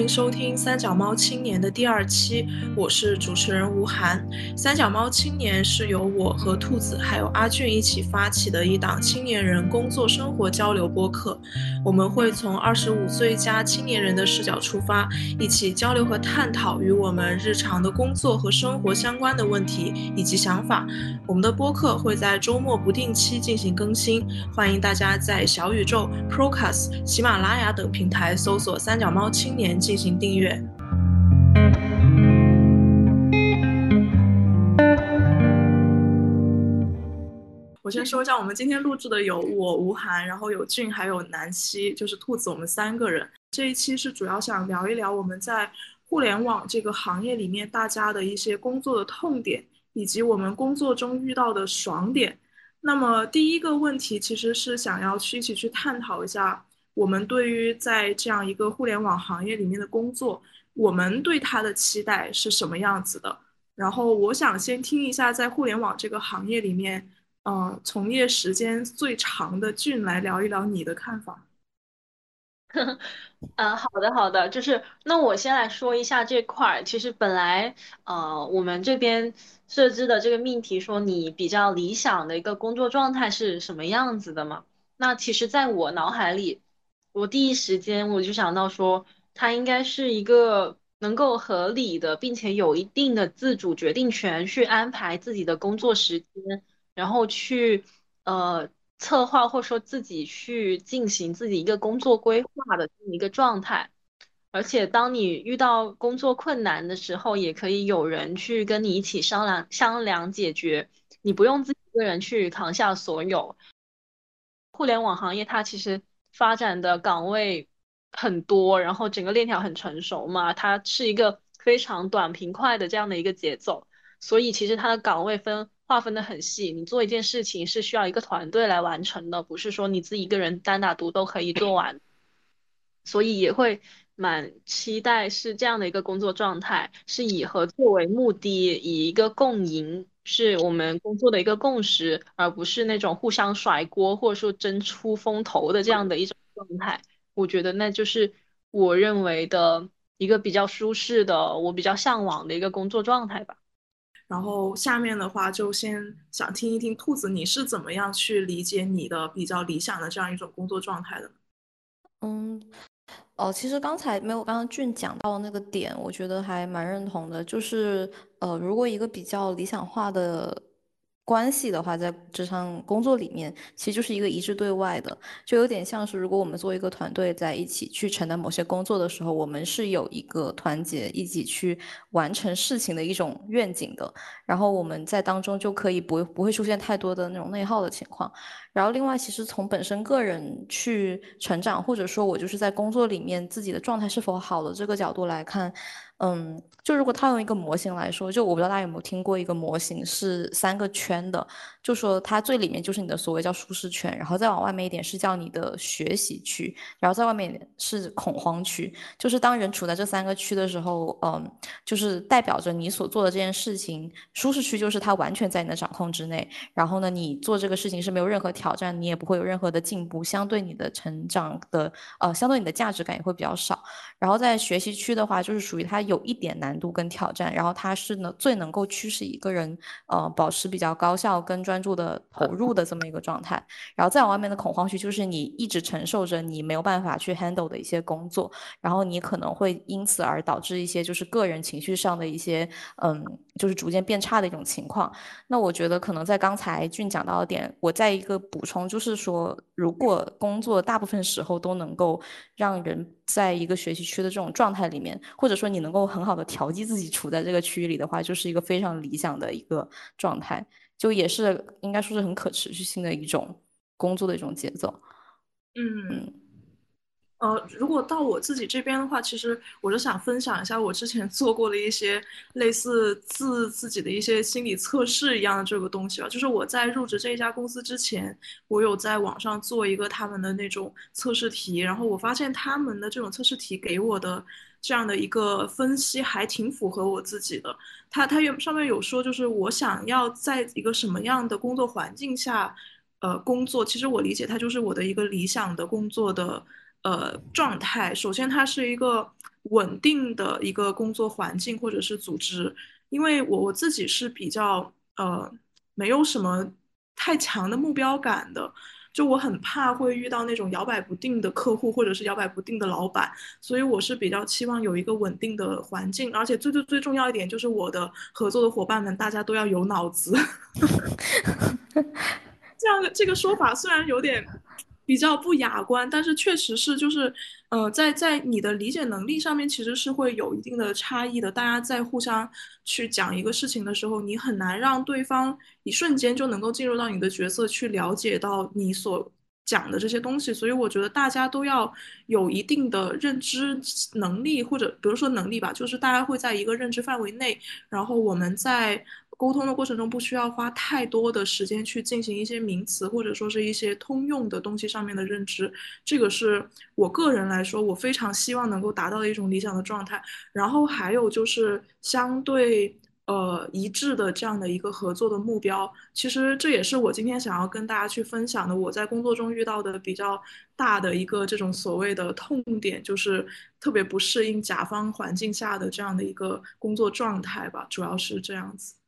欢迎收听三脚猫青年的第二期，我是主持人吴涵。三脚猫青年是由我和兔子还有阿俊一起发起的一档青年人工作生活交流播客。我们会从二十五岁加青年人的视角出发，一起交流和探讨与我们日常的工作和生活相关的问题以及想法。我们的播客会在周末不定期进行更新，欢迎大家在小宇宙、Procast、喜马拉雅等平台搜索“三脚猫青年”。进行订阅。我先说一下，我们今天录制的有我吴涵，然后有俊，还有南希，就是兔子，我们三个人。这一期是主要想聊一聊我们在互联网这个行业里面大家的一些工作的痛点，以及我们工作中遇到的爽点。那么第一个问题其实是想要去一起去探讨一下。我们对于在这样一个互联网行业里面的工作，我们对他的期待是什么样子的？然后我想先听一下，在互联网这个行业里面，嗯，从业时间最长的俊来聊一聊你的看法。嗯，好的，好的，就是那我先来说一下这块儿。其实本来，呃，我们这边设置的这个命题说你比较理想的一个工作状态是什么样子的嘛？那其实在我脑海里。我第一时间我就想到说，他应该是一个能够合理的，并且有一定的自主决定权去安排自己的工作时间，然后去呃策划或者说自己去进行自己一个工作规划的这么一个状态。而且当你遇到工作困难的时候，也可以有人去跟你一起商量商量解决，你不用自己一个人去扛下所有。互联网行业它其实。发展的岗位很多，然后整个链条很成熟嘛，它是一个非常短平快的这样的一个节奏，所以其实它的岗位分划分的很细，你做一件事情是需要一个团队来完成的，不是说你自己一个人单打独斗可以做完，所以也会蛮期待是这样的一个工作状态，是以合作为目的，以一个共赢。是我们工作的一个共识，而不是那种互相甩锅或者说争出风头的这样的一种状态。我觉得那就是我认为的一个比较舒适的、我比较向往的一个工作状态吧。然后下面的话就先想听一听兔子，你是怎么样去理解你的比较理想的这样一种工作状态的？嗯。哦，其实刚才没有刚刚俊讲到那个点，我觉得还蛮认同的，就是呃，如果一个比较理想化的。关系的话，在职场工作里面，其实就是一个一致对外的，就有点像是如果我们做一个团队在一起去承担某些工作的时候，我们是有一个团结一起去完成事情的一种愿景的，然后我们在当中就可以不不会出现太多的那种内耗的情况。然后另外，其实从本身个人去成长，或者说我就是在工作里面自己的状态是否好的这个角度来看。嗯，就如果套用一个模型来说，就我不知道大家有没有听过一个模型是三个圈的，就说它最里面就是你的所谓叫舒适圈，然后再往外面一点是叫你的学习区，然后在外面是恐慌区。就是当人处在这三个区的时候，嗯，就是代表着你所做的这件事情，舒适区就是它完全在你的掌控之内，然后呢，你做这个事情是没有任何挑战，你也不会有任何的进步，相对你的成长的呃，相对你的价值感也会比较少。然后在学习区的话，就是属于它。有一点难度跟挑战，然后它是呢最能够驱使一个人呃保持比较高效跟专注的投入的这么一个状态，然后再往外面的恐慌区就是你一直承受着你没有办法去 handle 的一些工作，然后你可能会因此而导致一些就是个人情绪上的一些嗯就是逐渐变差的一种情况。那我觉得可能在刚才俊讲到的点，我再一个补充就是说，如果工作大部分时候都能够让人在一个学习区的这种状态里面，或者说你能够很好的调剂自己处在这个区域里的话，就是一个非常理想的一个状态，就也是应该说是很可持续性的一种工作的一种节奏。嗯。呃，如果到我自己这边的话，其实我就想分享一下我之前做过的一些类似自自己的一些心理测试一样的这个东西吧。就是我在入职这一家公司之前，我有在网上做一个他们的那种测试题，然后我发现他们的这种测试题给我的这样的一个分析还挺符合我自己的。他他有上面有说，就是我想要在一个什么样的工作环境下，呃，工作，其实我理解它就是我的一个理想的工作的。呃，状态首先它是一个稳定的一个工作环境或者是组织，因为我我自己是比较呃没有什么太强的目标感的。就我很怕会遇到那种摇摆不定的客户，或者是摇摆不定的老板，所以我是比较期望有一个稳定的环境，而且最最最重要一点就是我的合作的伙伴们大家都要有脑子。这样的这个说法虽然有点比较不雅观，但是确实是就是。呃，在在你的理解能力上面，其实是会有一定的差异的。大家在互相去讲一个事情的时候，你很难让对方一瞬间就能够进入到你的角色，去了解到你所讲的这些东西。所以我觉得大家都要有一定的认知能力，或者比如说能力吧，就是大家会在一个认知范围内，然后我们在。沟通的过程中不需要花太多的时间去进行一些名词或者说是一些通用的东西上面的认知，这个是我个人来说我非常希望能够达到的一种理想的状态。然后还有就是相对呃一致的这样的一个合作的目标，其实这也是我今天想要跟大家去分享的。我在工作中遇到的比较大的一个这种所谓的痛点，就是特别不适应甲方环境下的这样的一个工作状态吧，主要是这样子。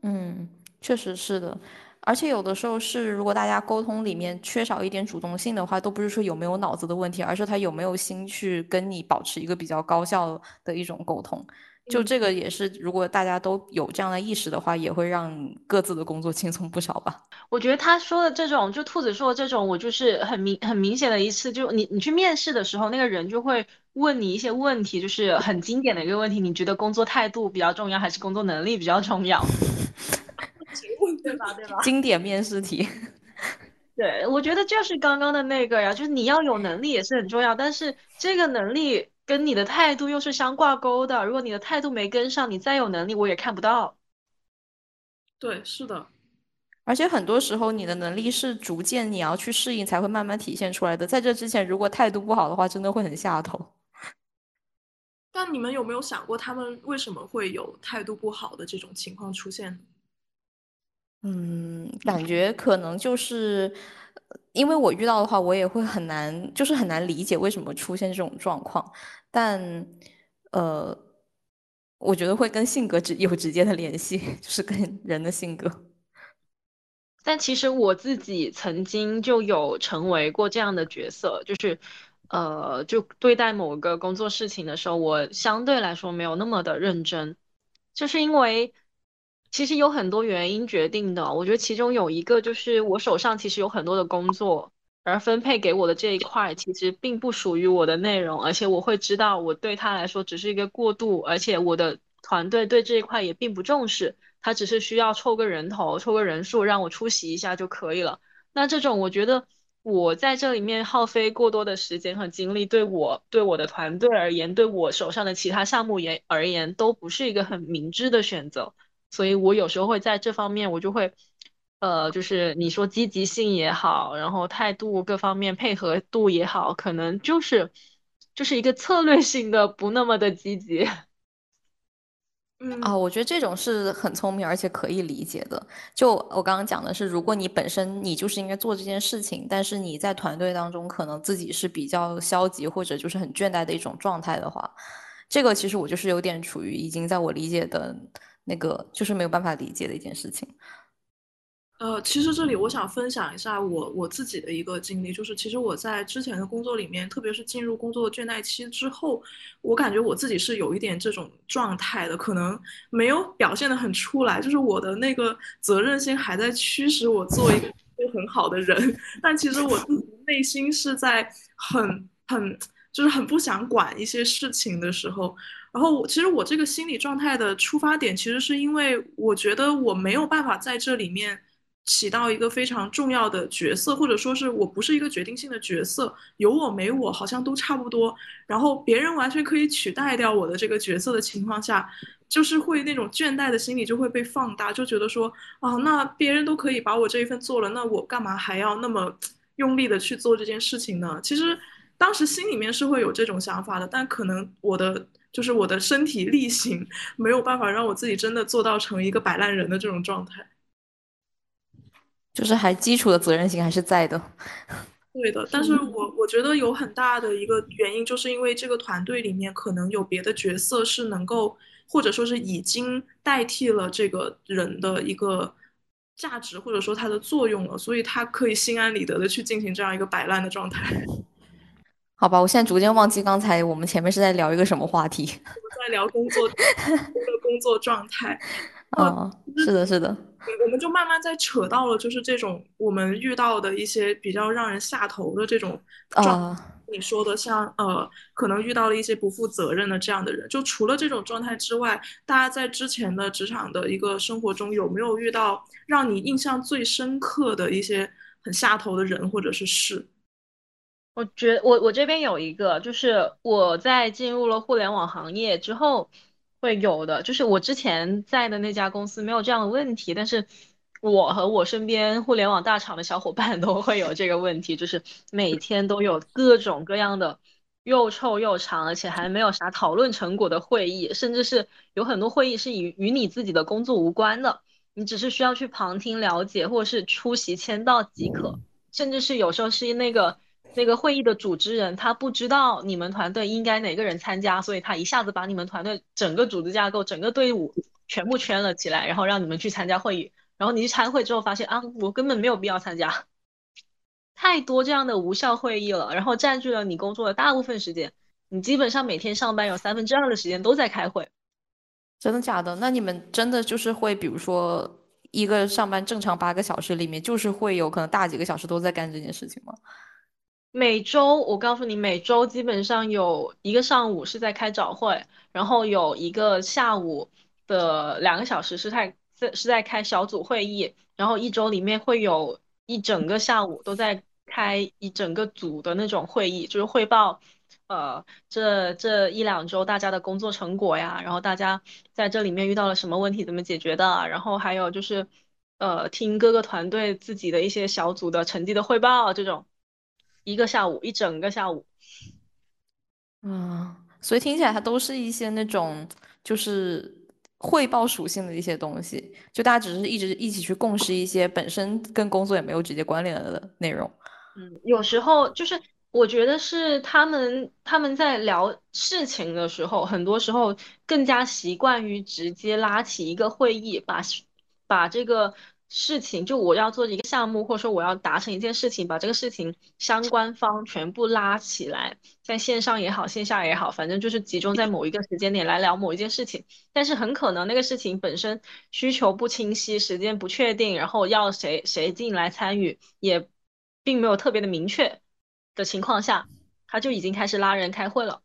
嗯，确实是的，而且有的时候是，如果大家沟通里面缺少一点主动性的话，都不是说有没有脑子的问题，而是他有没有心去跟你保持一个比较高效的一种沟通。就这个也是，如果大家都有这样的意识的话，也会让各自的工作轻松不少吧。我觉得他说的这种，就兔子说的这种，我就是很明很明显的一次，就你你去面试的时候，那个人就会问你一些问题，就是很经典的一个问题，你觉得工作态度比较重要，还是工作能力比较重要？对吧？对吧？经典面试题。对，我觉得就是刚刚的那个呀，就是你要有能力也是很重要，但是这个能力跟你的态度又是相挂钩的。如果你的态度没跟上，你再有能力我也看不到。对，是的。而且很多时候你的能力是逐渐你要去适应才会慢慢体现出来的。在这之前，如果态度不好的话，真的会很下头。但你们有没有想过，他们为什么会有态度不好的这种情况出现？嗯，感觉可能就是因为我遇到的话，我也会很难，就是很难理解为什么出现这种状况。但呃，我觉得会跟性格直有直接的联系，就是跟人的性格。但其实我自己曾经就有成为过这样的角色，就是呃，就对待某个工作事情的时候，我相对来说没有那么的认真，就是因为。其实有很多原因决定的，我觉得其中有一个就是我手上其实有很多的工作，而分配给我的这一块其实并不属于我的内容，而且我会知道我对他来说只是一个过渡，而且我的团队对这一块也并不重视，他只是需要凑个人头、凑个人数让我出席一下就可以了。那这种我觉得我在这里面耗费过多的时间和精力，对我对我的团队而言，对我手上的其他项目也而言，都不是一个很明智的选择。所以我有时候会在这方面，我就会，呃，就是你说积极性也好，然后态度各方面配合度也好，可能就是就是一个策略性的不那么的积极。嗯啊，我觉得这种是很聪明而且可以理解的。就我刚刚讲的是，如果你本身你就是应该做这件事情，但是你在团队当中可能自己是比较消极或者就是很倦怠的一种状态的话，这个其实我就是有点处于已经在我理解的。那个就是没有办法理解的一件事情。呃，其实这里我想分享一下我我自己的一个经历，就是其实我在之前的工作里面，特别是进入工作倦怠期之后，我感觉我自己是有一点这种状态的，可能没有表现的很出来，就是我的那个责任心还在驱使我做一个很好的人，但其实我自己内心是在很很就是很不想管一些事情的时候。然后我，其实我这个心理状态的出发点，其实是因为我觉得我没有办法在这里面起到一个非常重要的角色，或者说是我不是一个决定性的角色，有我没我好像都差不多。然后别人完全可以取代掉我的这个角色的情况下，就是会那种倦怠的心理就会被放大，就觉得说啊，那别人都可以把我这一份做了，那我干嘛还要那么 用力的去做这件事情呢？其实当时心里面是会有这种想法的，但可能我的。就是我的身体力行没有办法让我自己真的做到成一个摆烂人的这种状态，就是还基础的责任心还是在的。对的，但是我我觉得有很大的一个原因，就是因为这个团队里面可能有别的角色是能够，或者说是已经代替了这个人的一个价值，或者说它的作用了，所以他可以心安理得的去进行这样一个摆烂的状态。好吧，我现在逐渐忘记刚才我们前面是在聊一个什么话题。在聊工作的工作状态。哦，是的，是的。我们就慢慢在扯到了，就是这种我们遇到的一些比较让人下头的这种状。你说的像呃，可能遇到了一些不负责任的这样的人。就除了这种状态之外，大家在之前的职场的一个生活中，有没有遇到让你印象最深刻的一些很下头的人或者是事？我觉我我这边有一个，就是我在进入了互联网行业之后。会有的，就是我之前在的那家公司没有这样的问题，但是我和我身边互联网大厂的小伙伴 都会有这个问题，就是每天都有各种各样的又臭又长，而且还没有啥讨论成果的会议，甚至是有很多会议是与与你自己的工作无关的，你只是需要去旁听了解或者是出席签到即可，甚至是有时候是那个。那个会议的组织人他不知道你们团队应该哪个人参加，所以他一下子把你们团队整个组织架构、整个队伍全部圈了起来，然后让你们去参加会议。然后你去参会之后发现啊，我根本没有必要参加，太多这样的无效会议了，然后占据了你工作的大部分时间。你基本上每天上班有三分之二的时间都在开会。真的假的？那你们真的就是会，比如说一个上班正常八个小时里面，就是会有可能大几个小时都在干这件事情吗？每周我告诉你，每周基本上有一个上午是在开早会，然后有一个下午的两个小时是在在是在开小组会议，然后一周里面会有一整个下午都在开一整个组的那种会议，就是汇报，呃，这这一两周大家的工作成果呀，然后大家在这里面遇到了什么问题，怎么解决的，然后还有就是，呃，听各个团队自己的一些小组的成绩的汇报这种。一个下午，一整个下午，嗯，所以听起来它都是一些那种就是汇报属性的一些东西，就大家只是一直一起去共识一些本身跟工作也没有直接关联的内容。嗯，有时候就是我觉得是他们他们在聊事情的时候，很多时候更加习惯于直接拉起一个会议，把把这个。事情就我要做一个项目，或者说我要达成一件事情，把这个事情相关方全部拉起来，在线上也好，线下也好，反正就是集中在某一个时间点来聊某一件事情。但是很可能那个事情本身需求不清晰，时间不确定，然后要谁谁进来参与，也并没有特别的明确的情况下，他就已经开始拉人开会了。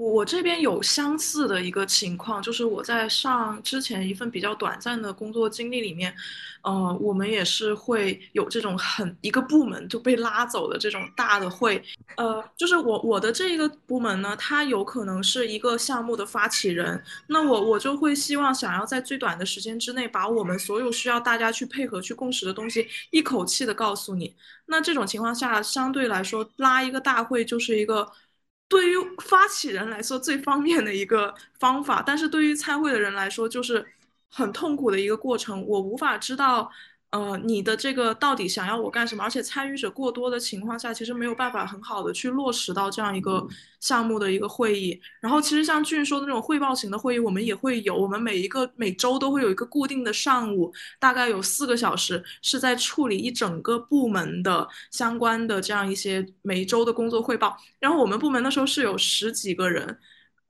我这边有相似的一个情况，就是我在上之前一份比较短暂的工作经历里面，呃，我们也是会有这种很一个部门就被拉走的这种大的会，呃，就是我我的这个部门呢，它有可能是一个项目的发起人，那我我就会希望想要在最短的时间之内把我们所有需要大家去配合去共识的东西一口气的告诉你，那这种情况下相对来说拉一个大会就是一个。对于发起人来说最方便的一个方法，但是对于参会的人来说就是很痛苦的一个过程。我无法知道。呃，你的这个到底想要我干什么？而且参与者过多的情况下，其实没有办法很好的去落实到这样一个项目的一个会议。然后，其实像俊说的那种汇报型的会议，我们也会有。我们每一个每周都会有一个固定的上午，大概有四个小时是在处理一整个部门的相关的这样一些每周的工作汇报。然后我们部门那时候是有十几个人，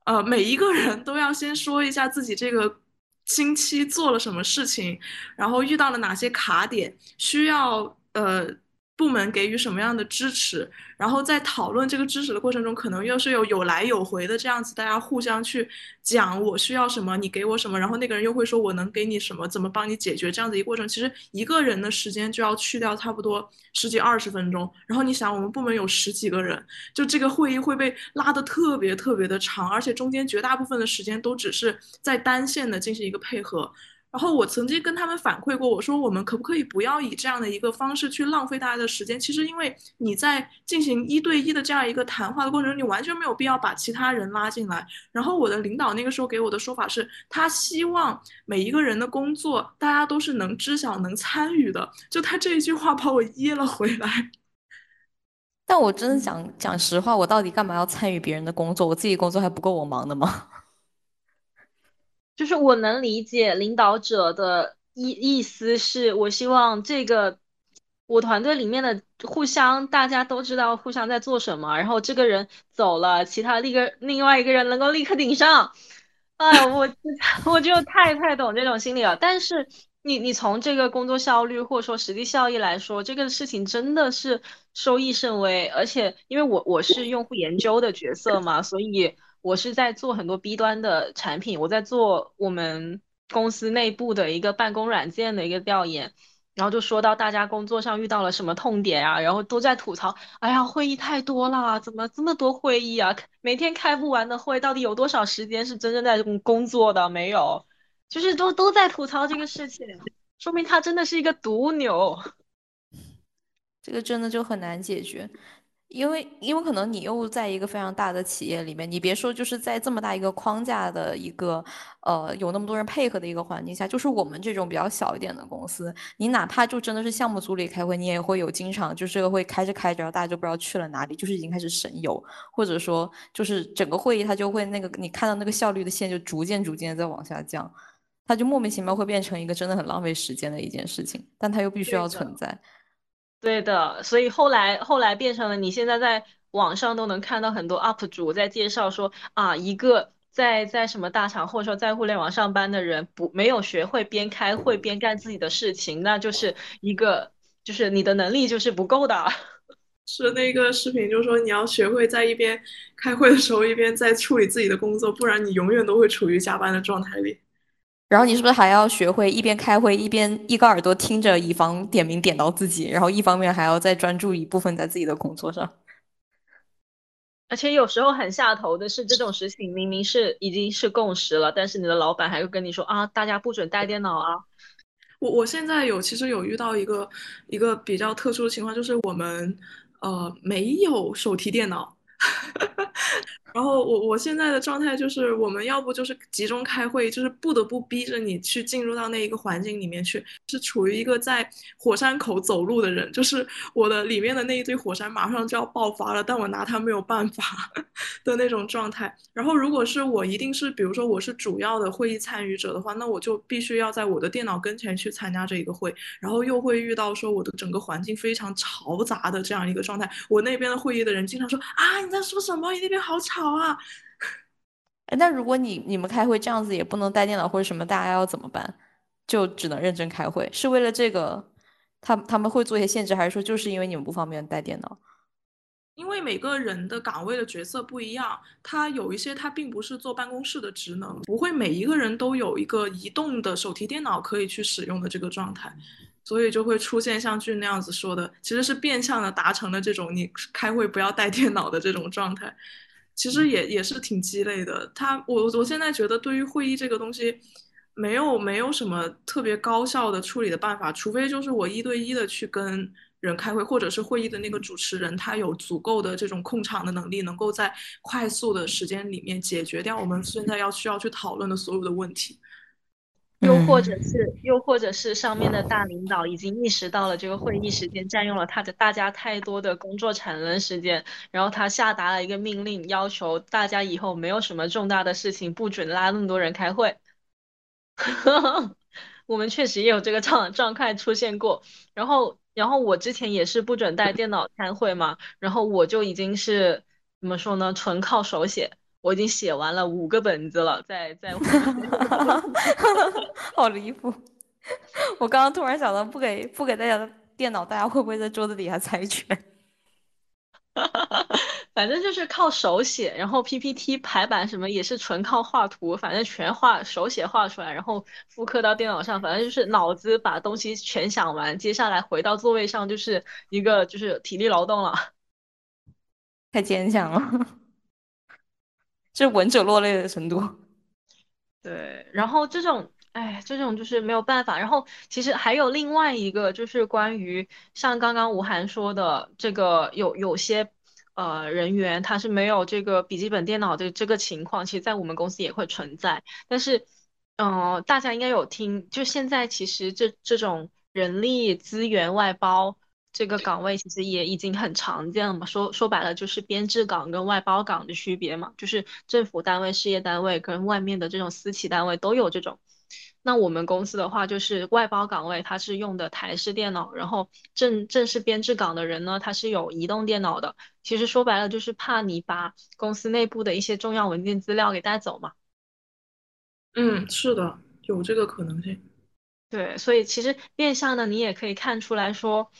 呃，每一个人都要先说一下自己这个。近期做了什么事情，然后遇到了哪些卡点，需要呃。部门给予什么样的支持，然后在讨论这个支持的过程中，可能又是有有来有回的这样子，大家互相去讲我需要什么，你给我什么，然后那个人又会说我能给你什么，怎么帮你解决这样子一个过程。其实一个人的时间就要去掉差不多十几二十分钟。然后你想，我们部门有十几个人，就这个会议会被拉得特别特别的长，而且中间绝大部分的时间都只是在单线的进行一个配合。然后我曾经跟他们反馈过，我说我们可不可以不要以这样的一个方式去浪费大家的时间？其实因为你在进行一对一的这样一个谈话的过程中，你完全没有必要把其他人拉进来。然后我的领导那个时候给我的说法是，他希望每一个人的工作大家都是能知晓、能参与的。就他这一句话把我噎了回来。但我真的讲讲实话，我到底干嘛要参与别人的工作？我自己工作还不够我忙的吗？就是我能理解领导者的意意思，是我希望这个我团队里面的互相大家都知道互相在做什么，然后这个人走了，其他一个另外一个人能够立刻顶上。哎，我 我就太太懂这种心理了。但是你你从这个工作效率或者说实际效益来说，这个事情真的是收益甚微。而且因为我我是用户研究的角色嘛，所以。我是在做很多 B 端的产品，我在做我们公司内部的一个办公软件的一个调研，然后就说到大家工作上遇到了什么痛点啊，然后都在吐槽，哎呀，会议太多了，怎么这么多会议啊？每天开不完的会，到底有多少时间是真正在工作的？没有，就是都都在吐槽这个事情，说明他真的是一个毒瘤，这个真的就很难解决。因为，因为可能你又在一个非常大的企业里面，你别说就是在这么大一个框架的一个，呃，有那么多人配合的一个环境下，就是我们这种比较小一点的公司，你哪怕就真的是项目组里开会，你也会有经常就是这个会开着开着，大家就不知道去了哪里，就是已经开始神游，或者说就是整个会议它就会那个你看到那个效率的线就逐渐逐渐在往下降，它就莫名其妙会变成一个真的很浪费时间的一件事情，但它又必须要存在。对的，所以后来后来变成了，你现在在网上都能看到很多 UP 主在介绍说啊，一个在在什么大厂或者说在互联网上班的人，不没有学会边开会边干自己的事情，那就是一个就是你的能力就是不够的。是那个视频，就是说你要学会在一边开会的时候一边在处理自己的工作，不然你永远都会处于加班的状态里。然后你是不是还要学会一边开会一边一个耳朵听着，以防点名点到自己，然后一方面还要再专注一部分在自己的工作上。而且有时候很下头的是，这种事情明明是已经是共识了，但是你的老板还会跟你说啊，大家不准带电脑啊。我我现在有其实有遇到一个一个比较特殊的情况，就是我们呃没有手提电脑。然后我我现在的状态就是，我们要不就是集中开会，就是不得不逼着你去进入到那一个环境里面去，是处于一个在火山口走路的人，就是我的里面的那一堆火山马上就要爆发了，但我拿它没有办法 的那种状态。然后如果是我一定是，比如说我是主要的会议参与者的话，那我就必须要在我的电脑跟前去参加这一个会，然后又会遇到说我的整个环境非常嘈杂的这样一个状态，我那边的会议的人经常说啊你在说什么？你那边好吵。好啊，哎，那如果你你们开会这样子也不能带电脑或者什么，大家要怎么办？就只能认真开会？是为了这个，他他们会做一些限制，还是说就是因为你们不方便带电脑？因为每个人的岗位的角色不一样，他有一些他并不是坐办公室的职能，不会每一个人都有一个移动的手提电脑可以去使用的这个状态，所以就会出现像俊那样子说的，其实是变相的达成了这种你开会不要带电脑的这种状态。其实也也是挺鸡肋的。他我我现在觉得，对于会议这个东西，没有没有什么特别高效的处理的办法，除非就是我一对一的去跟人开会，或者是会议的那个主持人他有足够的这种控场的能力，能够在快速的时间里面解决掉我们现在要需要去讨论的所有的问题。又或者是，又或者是上面的大领导已经意识到了这个会议时间占用了他的大家太多的工作产能时间，然后他下达了一个命令，要求大家以后没有什么重大的事情不准拉那么多人开会。我们确实也有这个状状态出现过。然后，然后我之前也是不准带电脑开会嘛，然后我就已经是怎么说呢，纯靠手写。我已经写完了五个本子了，在在，好离谱！我刚刚突然想到，不给不给大家的电脑，大家会不会在桌子底下猜拳？反正就是靠手写，然后 PPT 排版什么也是纯靠画图，反正全画手写画出来，然后复刻到电脑上，反正就是脑子把东西全想完，接下来回到座位上就是一个就是体力劳动了，太坚强了。这闻者落泪的程度，对。然后这种哎，这种就是没有办法。然后其实还有另外一个，就是关于像刚刚吴涵说的，这个有有些呃人员他是没有这个笔记本电脑的这个情况，其实在我们公司也会存在。但是，嗯，大家应该有听，就现在其实这这种人力资源外包这个岗位，其实也已经很常见了嘛。说说白了，就是编制岗跟外包岗的区别嘛，就是政府单位、事业单位跟外面的这种私企单位都有这种。那我们公司的话，就是外包岗位，它是用的台式电脑，然后正正式编制岗的人呢，他是有移动电脑的。其实说白了，就是怕你把公司内部的一些重要文件资料给带走嘛。嗯，是的，有这个可能性。对，所以其实变相的，你也可以看出来说，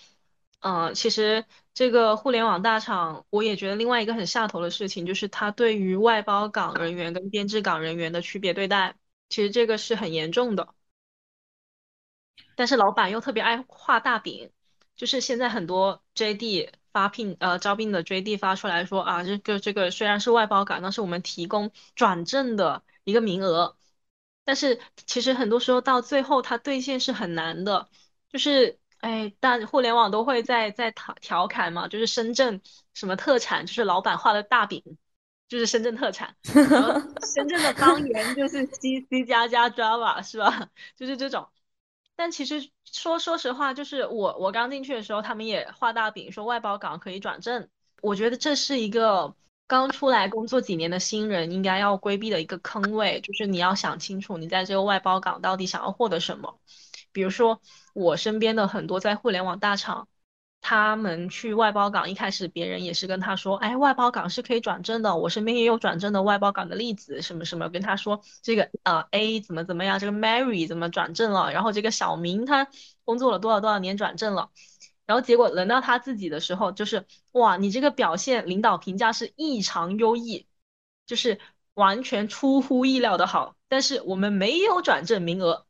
嗯，其实这个互联网大厂，我也觉得另外一个很下头的事情，就是它对于外包岗人员跟编制岗人员的区别对待。其实这个是很严重的，但是老板又特别爱画大饼，就是现在很多 JD 发聘呃招聘的 JD 发出来说啊，这个这个虽然是外包岗，但是我们提供转正的一个名额，但是其实很多时候到最后它兑现是很难的，就是哎，但互联网都会在在调调侃嘛，就是深圳什么特产，就是老板画的大饼。就是深圳特产，然后 深圳的方言就是 C C 加加 Java 是吧？就是这种。但其实说说实话，就是我我刚进去的时候，他们也画大饼说外包岗可以转正。我觉得这是一个刚出来工作几年的新人应该要规避的一个坑位，就是你要想清楚你在这个外包岗到底想要获得什么。比如说我身边的很多在互联网大厂。他们去外包岗，一开始别人也是跟他说，哎，外包岗是可以转正的。我身边也有转正的外包岗的例子，什么什么，跟他说这个呃 A 怎么怎么样，这个 Mary 怎么转正了，然后这个小明他工作了多少多少年转正了，然后结果轮到他自己的时候，就是哇，你这个表现领导评价是异常优异，就是完全出乎意料的好，但是我们没有转正名额。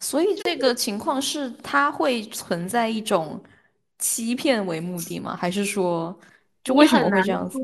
所以这个情况是它会存在一种欺骗为目的吗？还是说，就为什么会这样子？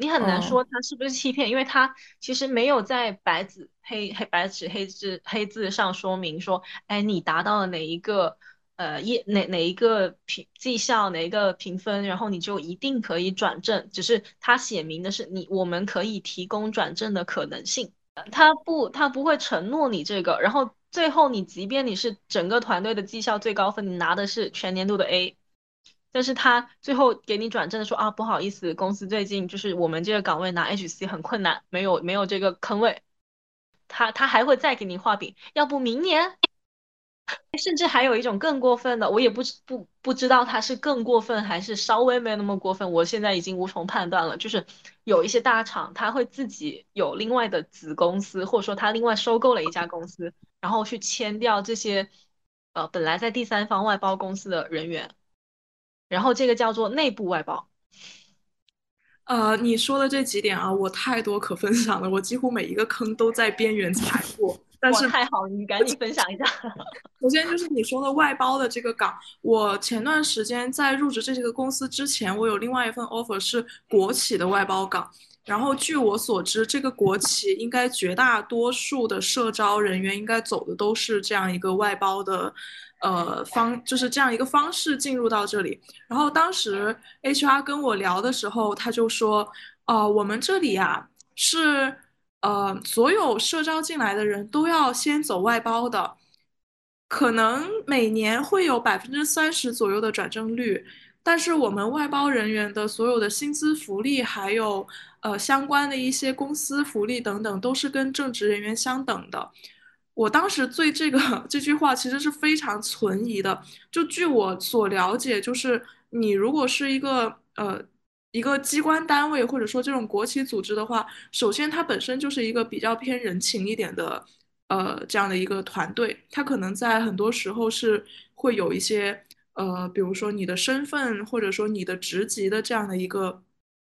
你很难说他是不是欺骗，因为他其实没有在白纸黑黑白纸黑字黑字上说明说，哎，你达到了哪一个呃业哪哪一个评绩效哪一个评分，然后你就一定可以转正。只是他写明的是你我们可以提供转正的可能性，他不他不会承诺你这个，然后。最后，你即便你是整个团队的绩效最高分，你拿的是全年度的 A，但是他最后给你转正说啊，不好意思，公司最近就是我们这个岗位拿 HC 很困难，没有没有这个坑位，他他还会再给你画饼，要不明年。甚至还有一种更过分的，我也不不不知道他是更过分还是稍微没那么过分，我现在已经无从判断了。就是有一些大厂，他会自己有另外的子公司，或者说他另外收购了一家公司，然后去签掉这些呃本来在第三方外包公司的人员，然后这个叫做内部外包。呃，你说的这几点啊，我太多可分享了，我几乎每一个坑都在边缘踩过。但是太好了，你赶紧分享一下。首先就是你说的外包的这个岗，我前段时间在入职这个公司之前，我有另外一份 offer 是国企的外包岗。然后据我所知，这个国企应该绝大多数的社招人员应该走的都是这样一个外包的，呃方，就是这样一个方式进入到这里。然后当时 HR 跟我聊的时候，他就说，呃，我们这里呀是。呃，所有社招进来的人都要先走外包的，可能每年会有百分之三十左右的转正率，但是我们外包人员的所有的薪资福利，还有呃相关的一些公司福利等等，都是跟正职人员相等的。我当时对这个 这句话其实是非常存疑的。就据我所了解，就是你如果是一个呃。一个机关单位或者说这种国企组织的话，首先它本身就是一个比较偏人情一点的，呃，这样的一个团队，它可能在很多时候是会有一些，呃，比如说你的身份或者说你的职级的这样的一个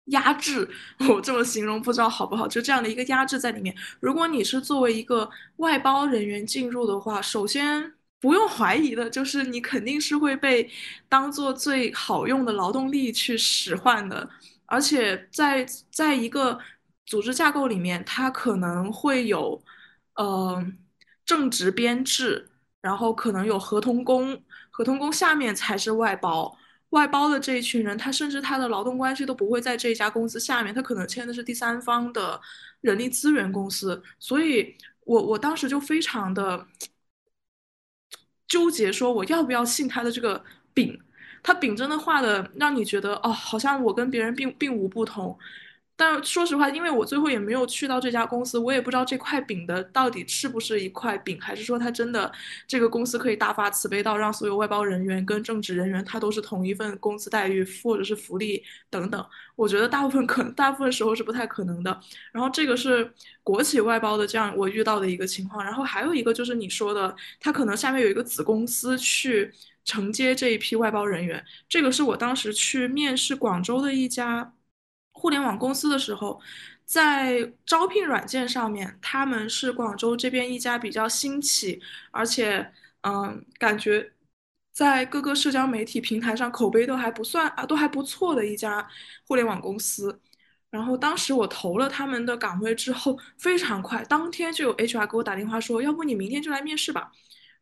压制，我这么形容不知道好不好，就这样的一个压制在里面。如果你是作为一个外包人员进入的话，首先。不用怀疑的，就是你肯定是会被当做最好用的劳动力去使唤的，而且在在一个组织架构里面，它可能会有，呃，正职编制，然后可能有合同工，合同工下面才是外包。外包的这一群人，他甚至他的劳动关系都不会在这一家公司下面，他可能签的是第三方的人力资源公司。所以，我我当时就非常的纠结，说我要不要信他的这个饼？他饼真的画的让你觉得哦，好像我跟别人并并无不同。但说实话，因为我最后也没有去到这家公司，我也不知道这块饼的到底是不是一块饼，还是说他真的这个公司可以大发慈悲到让所有外包人员跟正职人员他都是同一份工资待遇或者是福利等等。我觉得大部分可能大部分时候是不太可能的。然后这个是国企外包的这样我遇到的一个情况。然后还有一个就是你说的，他可能下面有一个子公司去承接这一批外包人员。这个是我当时去面试广州的一家。互联网公司的时候，在招聘软件上面，他们是广州这边一家比较兴起，而且嗯，感觉在各个社交媒体平台上口碑都还不算啊，都还不错的一家互联网公司。然后当时我投了他们的岗位之后，非常快，当天就有 HR 给我打电话说，要不你明天就来面试吧。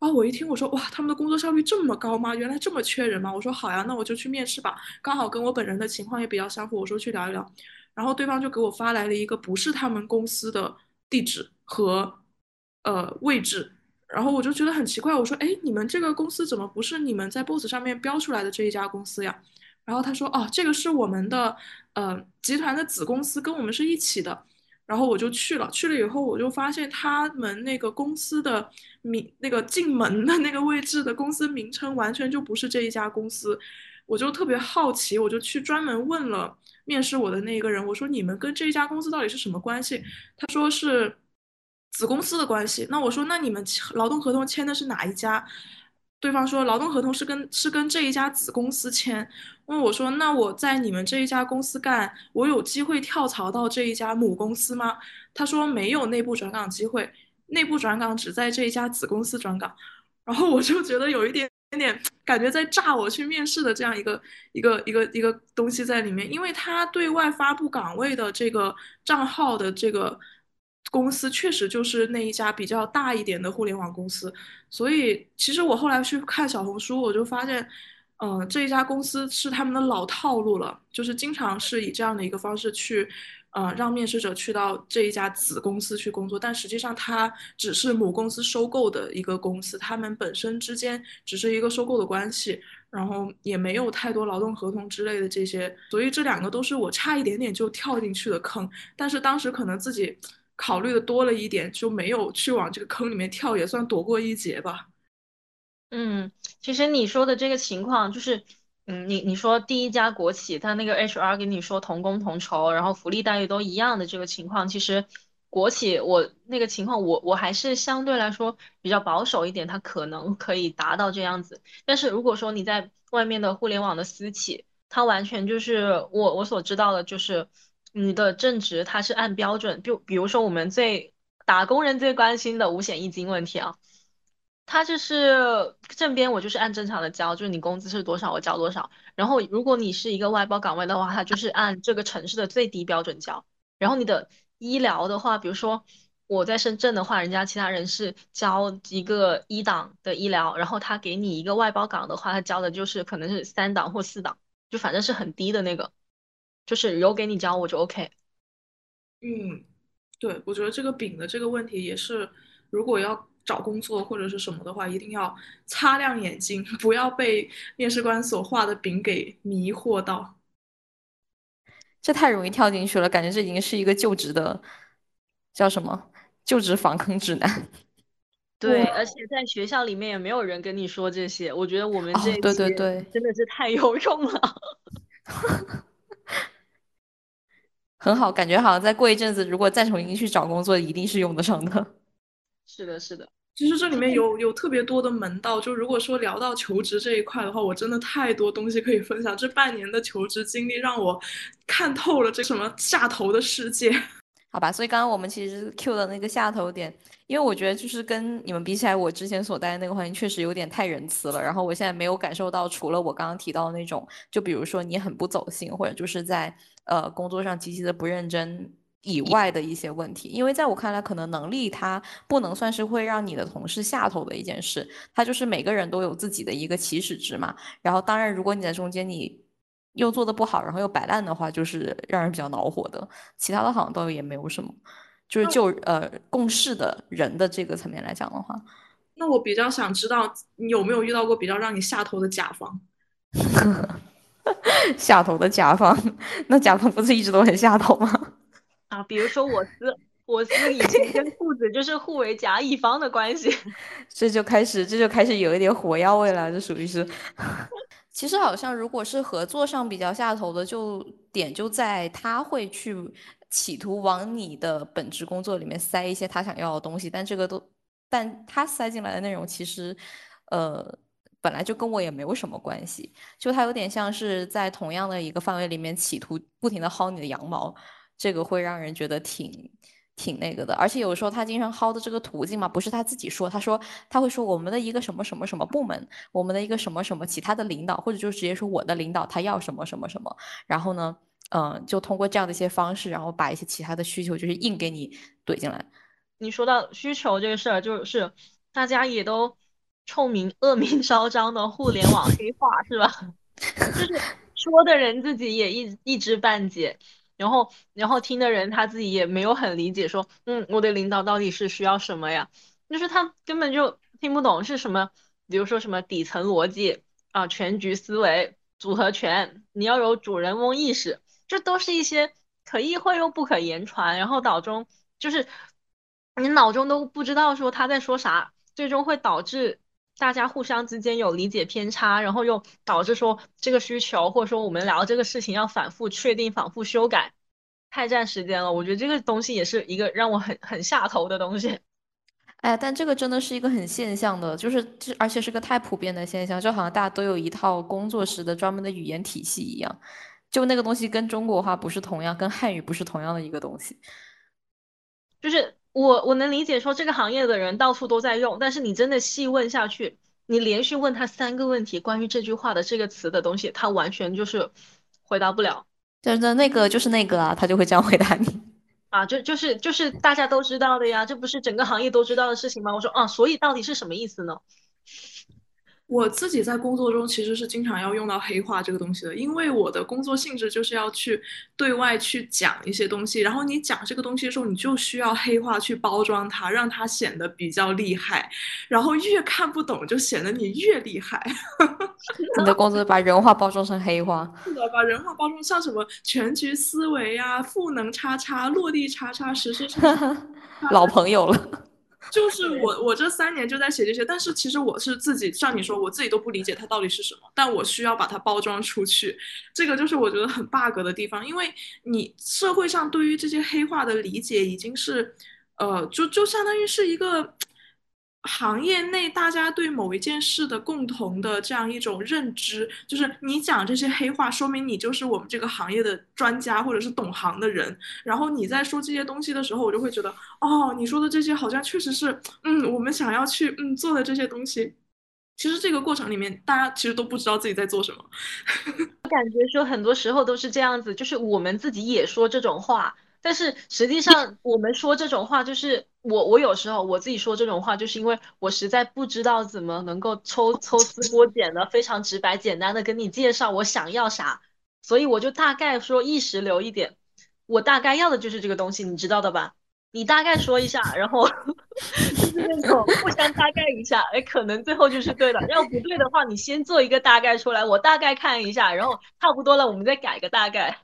啊我一听，我说哇，他们的工作效率这么高吗？原来这么缺人吗？我说好呀，那我就去面试吧。刚好跟我本人的情况也比较相符，我说去聊一聊。然后对方就给我发来了一个不是他们公司的地址和呃位置，然后我就觉得很奇怪，我说哎，你们这个公司怎么不是你们在 BOSS 上面标出来的这一家公司呀？然后他说哦，这个是我们的呃集团的子公司，跟我们是一起的。然后我就去了，去了以后我就发现他们那个公司的名，那个进门的那个位置的公司名称完全就不是这一家公司，我就特别好奇，我就去专门问了面试我的那一个人，我说你们跟这一家公司到底是什么关系？他说是子公司的关系。那我说那你们劳动合同签的是哪一家？对方说劳动合同是跟是跟这一家子公司签。问我说：“那我在你们这一家公司干，我有机会跳槽到这一家母公司吗？”他说：“没有内部转岗机会，内部转岗只在这一家子公司转岗。”然后我就觉得有一点点感觉在炸我去面试的这样一个一个一个一个东西在里面，因为他对外发布岗位的这个账号的这个公司确实就是那一家比较大一点的互联网公司，所以其实我后来去看小红书，我就发现。嗯，这一家公司是他们的老套路了，就是经常是以这样的一个方式去，呃，让面试者去到这一家子公司去工作，但实际上它只是母公司收购的一个公司，他们本身之间只是一个收购的关系，然后也没有太多劳动合同之类的这些，所以这两个都是我差一点点就跳进去的坑，但是当时可能自己考虑的多了一点，就没有去往这个坑里面跳，也算躲过一劫吧。嗯，其实你说的这个情况就是，嗯，你你说第一家国企，他那个 HR 跟你说同工同酬，然后福利待遇都一样的这个情况，其实国企我那个情况，我我还是相对来说比较保守一点，它可能可以达到这样子。但是如果说你在外面的互联网的私企，它完全就是我我所知道的，就是你的正职它是按标准，就比如说我们最打工人最关心的五险一金问题啊。他就是正边，我就是按正常的交，就是你工资是多少，我交多少。然后如果你是一个外包岗位的话，他就是按这个城市的最低标准交。然后你的医疗的话，比如说我在深圳的话，人家其他人是交一个一档的医疗，然后他给你一个外包岗的话，他交的就是可能是三档或四档，就反正是很低的那个，就是有给你交我就 OK。嗯，对，我觉得这个饼的这个问题也是，如果要。找工作或者是什么的话，一定要擦亮眼睛，不要被面试官所画的饼给迷惑到。这太容易跳进去了，感觉这已经是一个就职的叫什么就职防坑指南。对，而且在学校里面也没有人跟你说这些，我觉得我们这对对对，真的是太有用了。很好，感觉好像再过一阵子，如果再重新去找工作，一定是用得上的。是的，是的。其实这里面有有特别多的门道，就如果说聊到求职这一块的话，我真的太多东西可以分享。这半年的求职经历让我看透了这什么下头的世界。好吧，所以刚刚我们其实 Q 的那个下头点，因为我觉得就是跟你们比起来，我之前所待的那个环境确实有点太仁慈了。然后我现在没有感受到，除了我刚刚提到的那种，就比如说你很不走心，或者就是在呃工作上极其的不认真。以外的一些问题，因为在我看来，可能能力它不能算是会让你的同事下头的一件事，它就是每个人都有自己的一个起始值嘛。然后，当然，如果你在中间你又做的不好，然后又摆烂的话，就是让人比较恼火的。其他的好像倒也没有什么，就是就呃共事的人的这个层面来讲的话，那我比较想知道你有没有遇到过比较让你下头的甲方？下头的甲方，那甲方不是一直都很下头吗？啊，比如说我司，我司以前跟兔子就是互为甲乙方的关系，这就开始，这就开始有一点火药味了，这属于是。其实好像如果是合作上比较下头的，就点就在他会去企图往你的本职工作里面塞一些他想要的东西，但这个都，但他塞进来的内容其实，呃，本来就跟我也没有什么关系，就他有点像是在同样的一个范围里面企图不停的薅你的羊毛。这个会让人觉得挺挺那个的，而且有时候他经常薅的这个途径嘛，不是他自己说，他说他会说我们的一个什么什么什么部门，我们的一个什么什么其他的领导，或者就直接说我的领导他要什么什么什么，然后呢，嗯，就通过这样的一些方式，然后把一些其他的需求就是硬给你怼进来。你说到需求这个事儿，就是大家也都臭名恶名昭彰的互联网黑化是吧？就是说的人自己也一一知半解。然后，然后听的人他自己也没有很理解，说，嗯，我的领导到底是需要什么呀？就是他根本就听不懂是什么，比如说什么底层逻辑啊、全局思维、组合拳，你要有主人翁意识，这都是一些可意会又不可言传，然后脑中就是你脑中都不知道说他在说啥，最终会导致大家互相之间有理解偏差，然后又导致说这个需求或者说我们聊这个事情要反复确定、反复修改。太占时间了，我觉得这个东西也是一个让我很很下头的东西。哎，但这个真的是一个很现象的，就是这而且是个太普遍的现象，就好像大家都有一套工作时的专门的语言体系一样，就那个东西跟中国话不是同样，跟汉语不是同样的一个东西。就是我我能理解说这个行业的人到处都在用，但是你真的细问下去，你连续问他三个问题关于这句话的这个词的东西，他完全就是回答不了。真的那个就是那个啊，他就会这样回答你 啊，就就是就是大家都知道的呀，这不是整个行业都知道的事情吗？我说啊，所以到底是什么意思呢？我自己在工作中其实是经常要用到黑话这个东西的，因为我的工作性质就是要去对外去讲一些东西，然后你讲这个东西的时候，你就需要黑话去包装它，让它显得比较厉害，然后越看不懂就显得你越厉害。你的工作把人话包装成黑话，是的，把人话包装像什么全局思维呀、赋能叉叉、落地叉叉、实施叉叉，老朋友了。就是我，我这三年就在写这些，但是其实我是自己，像你说，我自己都不理解它到底是什么，但我需要把它包装出去，这个就是我觉得很 bug 的地方，因为你社会上对于这些黑话的理解已经是，呃，就就相当于是一个。行业内大家对某一件事的共同的这样一种认知，就是你讲这些黑话，说明你就是我们这个行业的专家或者是懂行的人。然后你在说这些东西的时候，我就会觉得，哦，你说的这些好像确实是，嗯，我们想要去嗯做的这些东西。其实这个过程里面，大家其实都不知道自己在做什么。我感觉说很多时候都是这样子，就是我们自己也说这种话。但是实际上，我们说这种话，就是我我有时候我自己说这种话，就是因为我实在不知道怎么能够抽抽丝剥茧的非常直白简单的跟你介绍我想要啥，所以我就大概说意识流一点，我大概要的就是这个东西，你知道的吧？你大概说一下，然后 就是那种互相大概一下，哎，可能最后就是对的。要不对的话，你先做一个大概出来，我大概看一下，然后差不多了，我们再改个大概。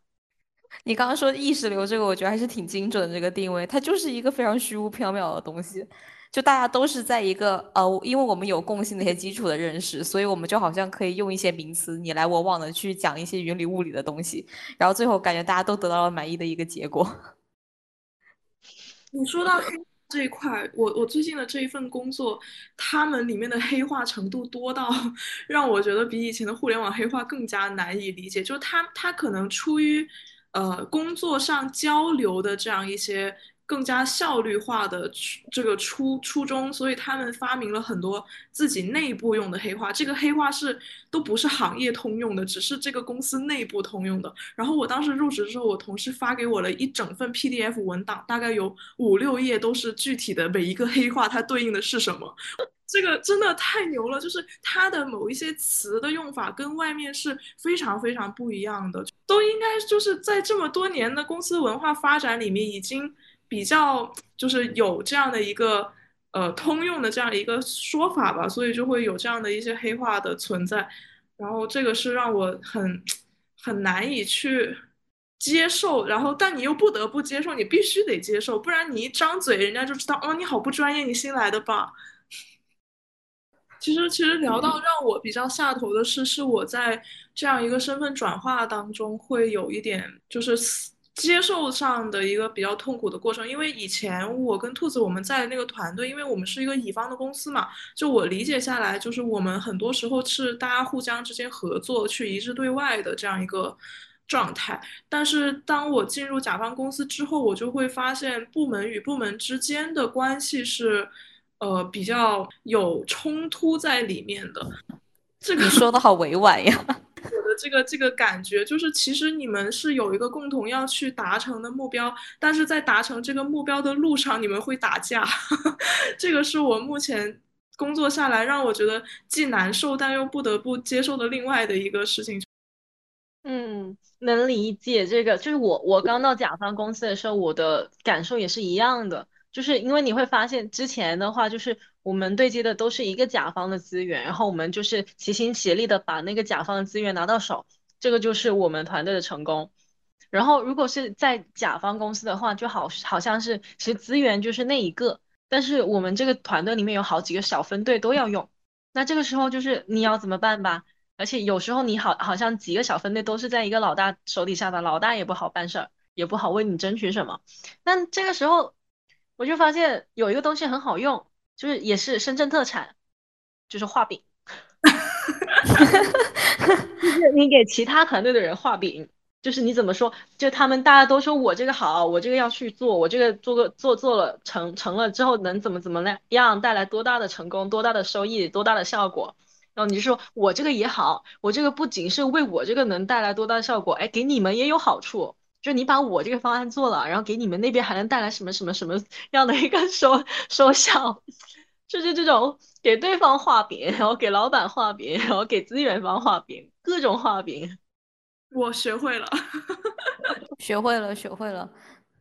你刚刚说意识流这个，我觉得还是挺精准的。这个定位，它就是一个非常虚无缥缈的东西。就大家都是在一个呃，因为我们有共性的一些基础的认识，所以我们就好像可以用一些名词你来我往的去讲一些云里雾里的东西，然后最后感觉大家都得到了满意的一个结果。你说到黑这一块，我我最近的这一份工作，他们里面的黑化程度多到让我觉得比以前的互联网黑化更加难以理解。就是他他可能出于。呃，工作上交流的这样一些更加效率化的这个初初衷，所以他们发明了很多自己内部用的黑话。这个黑话是都不是行业通用的，只是这个公司内部通用的。然后我当时入职的时候，我同事发给我了一整份 PDF 文档，大概有五六页都是具体的每一个黑话它对应的是什么。这个真的太牛了，就是它的某一些词的用法跟外面是非常非常不一样的，都应该就是在这么多年的公司文化发展里面，已经比较就是有这样的一个呃通用的这样一个说法吧，所以就会有这样的一些黑话的存在，然后这个是让我很很难以去接受，然后但你又不得不接受，你必须得接受，不然你一张嘴，人家就知道哦你好不专业，你新来的吧。其实，其实聊到让我比较下头的是，是我在这样一个身份转化当中，会有一点就是接受上的一个比较痛苦的过程。因为以前我跟兔子我们在那个团队，因为我们是一个乙方的公司嘛，就我理解下来，就是我们很多时候是大家互相之间合作去一致对外的这样一个状态。但是当我进入甲方公司之后，我就会发现部门与部门之间的关系是。呃，比较有冲突在里面的，这个你说的好委婉呀。我的这个这个感觉就是，其实你们是有一个共同要去达成的目标，但是在达成这个目标的路上，你们会打架。这个是我目前工作下来让我觉得既难受但又不得不接受的另外的一个事情。嗯，能理解这个。就是我我刚到甲方公司的时候，我的感受也是一样的。就是因为你会发现，之前的话就是我们对接的都是一个甲方的资源，然后我们就是齐心协力的把那个甲方的资源拿到手，这个就是我们团队的成功。然后如果是在甲方公司的话，就好好像是其实资源就是那一个，但是我们这个团队里面有好几个小分队都要用，那这个时候就是你要怎么办吧？而且有时候你好好像几个小分队都是在一个老大手底下的，老大也不好办事儿，也不好为你争取什么。那这个时候。我就发现有一个东西很好用，就是也是深圳特产，就是画饼。就是你给其他团队的人画饼，就是你怎么说，就他们大家都说我这个好，我这个要去做，我这个做个做做了成成了之后能怎么怎么样，带来多大的成功，多大的收益，多大的效果。然后你就说我这个也好，我这个不仅是为我这个能带来多大的效果，哎，给你们也有好处。就你把我这个方案做了，然后给你们那边还能带来什么什么什么 样的一个收收效？就是这种给对方画饼，然后给老板画饼，然后给资源方画饼，各种画饼。我学会了，学会了，学会了。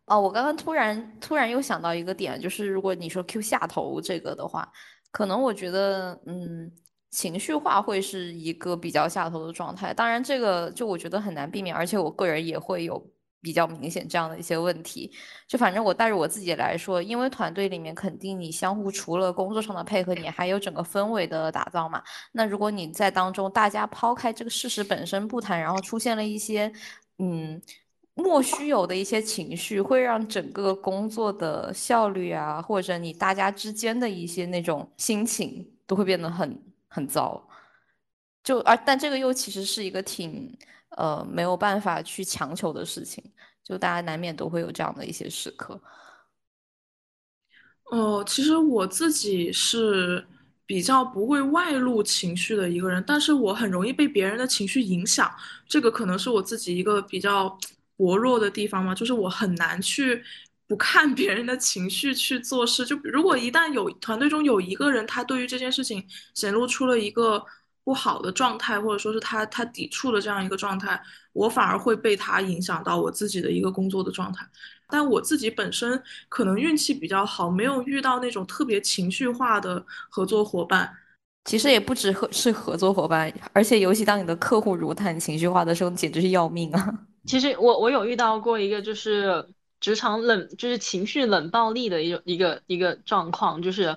哦，我刚刚突然突然又想到一个点，就是如果你说 Q 下头这个的话，可能我觉得，嗯。情绪化会是一个比较下头的状态，当然这个就我觉得很难避免，而且我个人也会有比较明显这样的一些问题。就反正我带着我自己来说，因为团队里面肯定你相互除了工作上的配合，你还有整个氛围的打造嘛。那如果你在当中大家抛开这个事实本身不谈，然后出现了一些嗯莫须有的一些情绪，会让整个工作的效率啊，或者你大家之间的一些那种心情都会变得很。很糟，就而但这个又其实是一个挺呃没有办法去强求的事情，就大家难免都会有这样的一些时刻。哦，其实我自己是比较不会外露情绪的一个人，但是我很容易被别人的情绪影响，这个可能是我自己一个比较薄弱的地方嘛，就是我很难去。不看别人的情绪去做事，就如果一旦有团队中有一个人，他对于这件事情显露出了一个不好的状态，或者说是他他抵触的这样一个状态，我反而会被他影响到我自己的一个工作的状态。但我自己本身可能运气比较好，没有遇到那种特别情绪化的合作伙伴。其实也不只合是合作伙伴，而且尤其当你的客户如果很情绪化的时候，简直是要命啊。其实我我有遇到过一个就是。职场冷就是情绪冷暴力的一个一个一个状况，就是，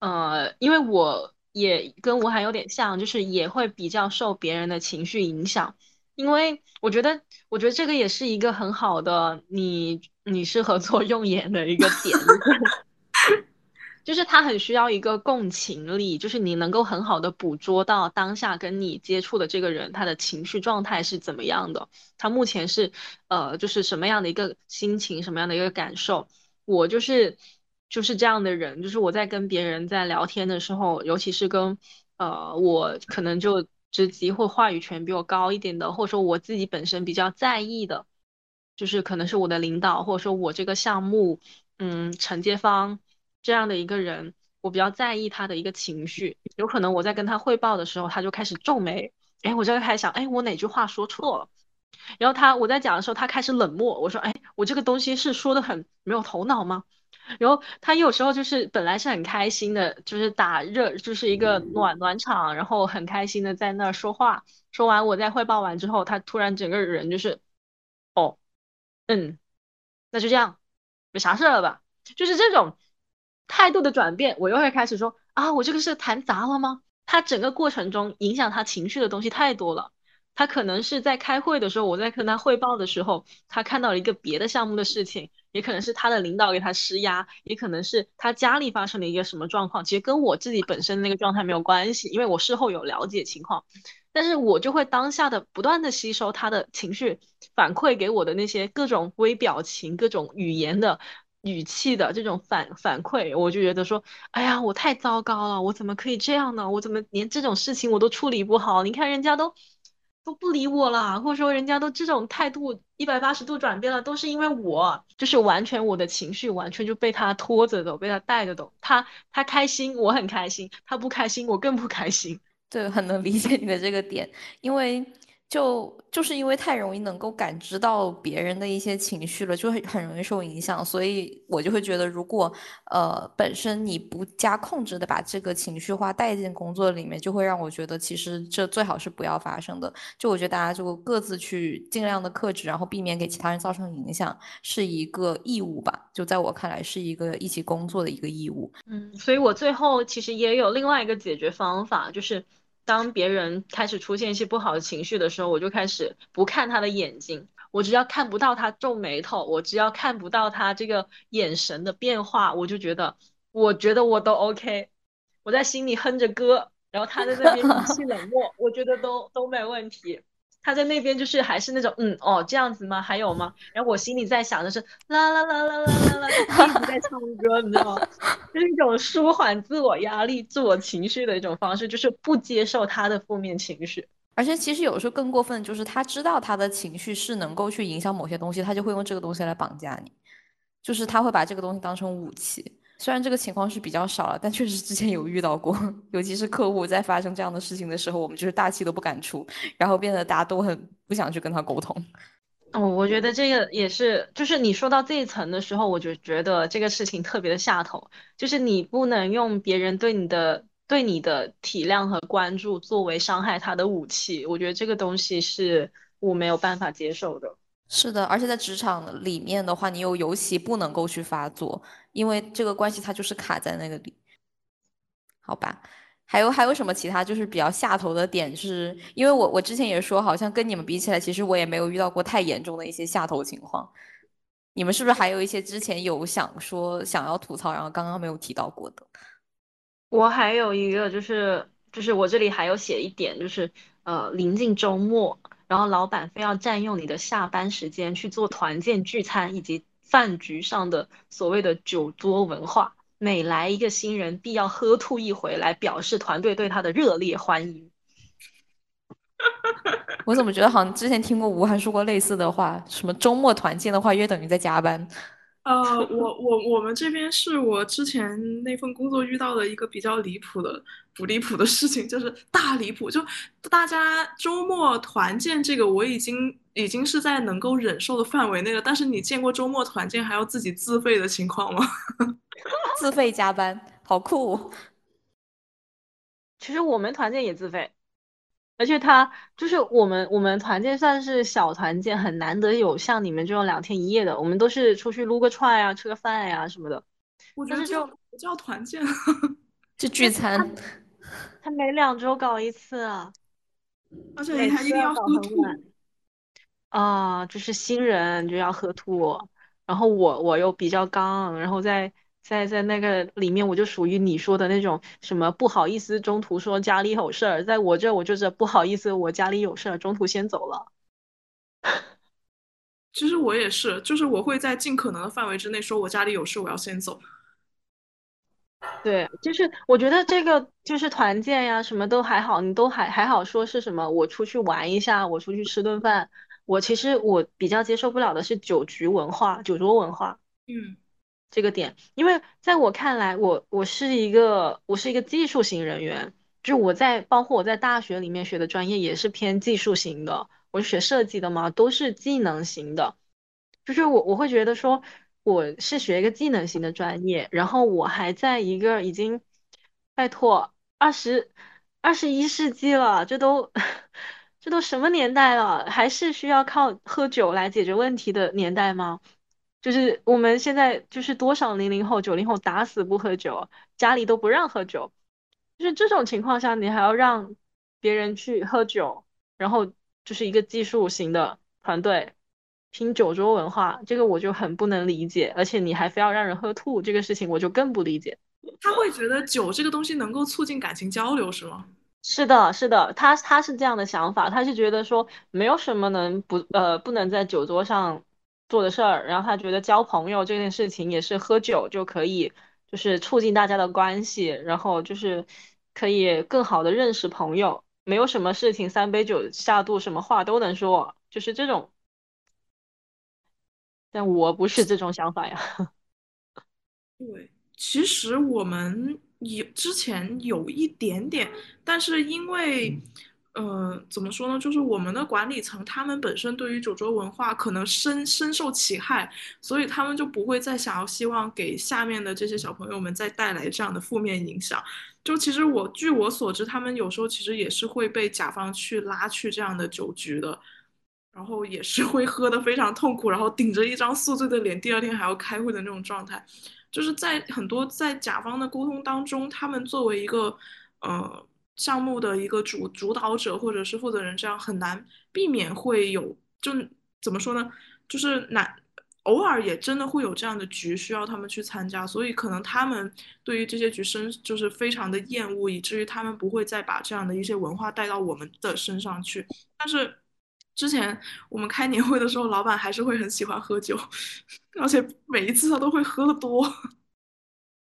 呃，因为我也跟吴涵有点像，就是也会比较受别人的情绪影响，因为我觉得，我觉得这个也是一个很好的，你你适合做用眼的一个点。就是他很需要一个共情力，就是你能够很好的捕捉到当下跟你接触的这个人他的情绪状态是怎么样的，他目前是呃就是什么样的一个心情，什么样的一个感受，我就是就是这样的人，就是我在跟别人在聊天的时候，尤其是跟呃我可能就职级或话语权比我高一点的，或者说我自己本身比较在意的，就是可能是我的领导，或者说我这个项目嗯承接方这样的一个人，我比较在意他的一个情绪，有可能我在跟他汇报的时候，他就开始皱眉，哎，我就开始想，哎，我哪句话说错了？然后他我在讲的时候，他开始冷漠。我说：“哎，我这个东西是说的很没有头脑吗？”然后他有时候就是本来是很开心的，就是打热，就是一个暖暖场，然后很开心的在那儿说话。说完我在汇报完之后，他突然整个人就是，哦，嗯，那就这样，没啥事了吧？就是这种态度的转变，我又会开始说：“啊，我这个是谈砸了吗？”他整个过程中影响他情绪的东西太多了。他可能是在开会的时候，我在跟他汇报的时候，他看到了一个别的项目的事情，也可能是他的领导给他施压，也可能是他家里发生了一个什么状况，其实跟我自己本身那个状态没有关系，因为我事后有了解情况，但是我就会当下的不断的吸收他的情绪反馈给我的那些各种微表情、各种语言的语气的这种反反馈，我就觉得说，哎呀，我太糟糕了，我怎么可以这样呢？我怎么连这种事情我都处理不好？你看人家都。都不理我了，或者说人家都这种态度一百八十度转变了，都是因为我，就是完全我的情绪完全就被他拖着走，被他带着走。他他开心，我很开心；他不开心，我更不开心。对，很能理解你的这个点，因为。就就是因为太容易能够感知到别人的一些情绪了，就很很容易受影响，所以我就会觉得，如果呃本身你不加控制的把这个情绪化带进工作里面，就会让我觉得其实这最好是不要发生的。就我觉得大家就各自去尽量的克制，然后避免给其他人造成影响，是一个义务吧。就在我看来，是一个一起工作的一个义务。嗯，所以我最后其实也有另外一个解决方法，就是。当别人开始出现一些不好的情绪的时候，我就开始不看他的眼睛，我只要看不到他皱眉头，我只要看不到他这个眼神的变化，我就觉得，我觉得我都 OK，我在心里哼着歌，然后他在那边语气冷漠，我觉得都都没问题。他在那边就是还是那种嗯哦这样子吗？还有吗？然后我心里在想的是啦啦啦啦啦啦啦，一直在唱歌，你知道吗？就是一种舒缓自我压力、自我情绪的一种方式，就是不接受他的负面情绪。而且其实有时候更过分，就是他知道他的情绪是能够去影响某些东西，他就会用这个东西来绑架你，就是他会把这个东西当成武器。虽然这个情况是比较少了，但确实之前有遇到过，尤其是客户在发生这样的事情的时候，我们就是大气都不敢出，然后变得大家都很不想去跟他沟通。哦，我觉得这个也是，就是你说到这一层的时候，我就觉得这个事情特别的下头，就是你不能用别人对你的对你的体谅和关注作为伤害他的武器，我觉得这个东西是我没有办法接受的。是的，而且在职场里面的话，你又尤其不能够去发作，因为这个关系它就是卡在那个里，好吧？还有还有什么其他就是比较下头的点？是因为我我之前也说，好像跟你们比起来，其实我也没有遇到过太严重的一些下头情况。你们是不是还有一些之前有想说想要吐槽，然后刚刚没有提到过的？我还有一个就是就是我这里还有写一点，就是呃临近周末。然后老板非要占用你的下班时间去做团建聚餐以及饭局上的所谓的酒桌文化，每来一个新人必要喝吐一回来表示团队对他的热烈欢迎。我怎么觉得好像之前听过吴涵说过类似的话，什么周末团建的话约等于在加班。呃，我我我们这边是我之前那份工作遇到的一个比较离谱的不离谱的事情，就是大离谱。就大家周末团建这个，我已经已经是在能够忍受的范围内了。但是你见过周末团建还要自己自费的情况吗？自费加班，好酷。其实我们团建也自费。而且他就是我们，我们团建算是小团建，很难得有像你们这种两天一夜的。我们都是出去撸个串呀，吃个饭呀什么的。我觉得就不叫团建，就聚餐。他每两周搞一次，而且你还一定要喝吐。啊，就是新人就要喝吐，然后我我又比较刚，然后在。在在那个里面，我就属于你说的那种什么不好意思，中途说家里有事儿，在我这我就是不好意思，我家里有事儿，中途先走了。其实我也是，就是我会在尽可能的范围之内说，我家里有事，我要先走。对，就是我觉得这个就是团建呀，什么都还好，你都还还好说是什么，我出去玩一下，我出去吃顿饭。我其实我比较接受不了的是酒局文化、酒桌文化，嗯，这个点，因为在我看来，我我是一个我是一个技术型人员，就我在包括我在大学里面学的专业也是偏技术型的，我是学设计的嘛，都是技能型的，就是我我会觉得说我是学一个技能型的专业，然后我还在一个已经拜托二十二十一世纪了，这都。这都什么年代了，还是需要靠喝酒来解决问题的年代吗？就是我们现在就是多少零零后、九零后打死不喝酒，家里都不让喝酒。就是这种情况下，你还要让别人去喝酒，然后就是一个技术型的团队拼酒桌文化，这个我就很不能理解。而且你还非要让人喝吐，这个事情我就更不理解。他会觉得酒这个东西能够促进感情交流，是吗？是的，是的，他他是这样的想法，他是觉得说没有什么能不呃不能在酒桌上做的事儿，然后他觉得交朋友这件事情也是喝酒就可以，就是促进大家的关系，然后就是可以更好的认识朋友，没有什么事情三杯酒下肚，什么话都能说，就是这种。但我不是这种想法呀。对，其实我们。有之前有一点点，但是因为，呃，怎么说呢？就是我们的管理层他们本身对于酒桌文化可能深深受其害，所以他们就不会再想要希望给下面的这些小朋友们再带来这样的负面影响。就其实我据我所知，他们有时候其实也是会被甲方去拉去这样的酒局的，然后也是会喝得非常痛苦，然后顶着一张宿醉的脸，第二天还要开会的那种状态。就是在很多在甲方的沟通当中，他们作为一个呃项目的一个主主导者或者是负责人，这样很难避免会有，就怎么说呢？就是难偶尔也真的会有这样的局需要他们去参加，所以可能他们对于这些局身就是非常的厌恶，以至于他们不会再把这样的一些文化带到我们的身上去。但是之前我们开年会的时候，老板还是会很喜欢喝酒。而且每一次他都会喝的多。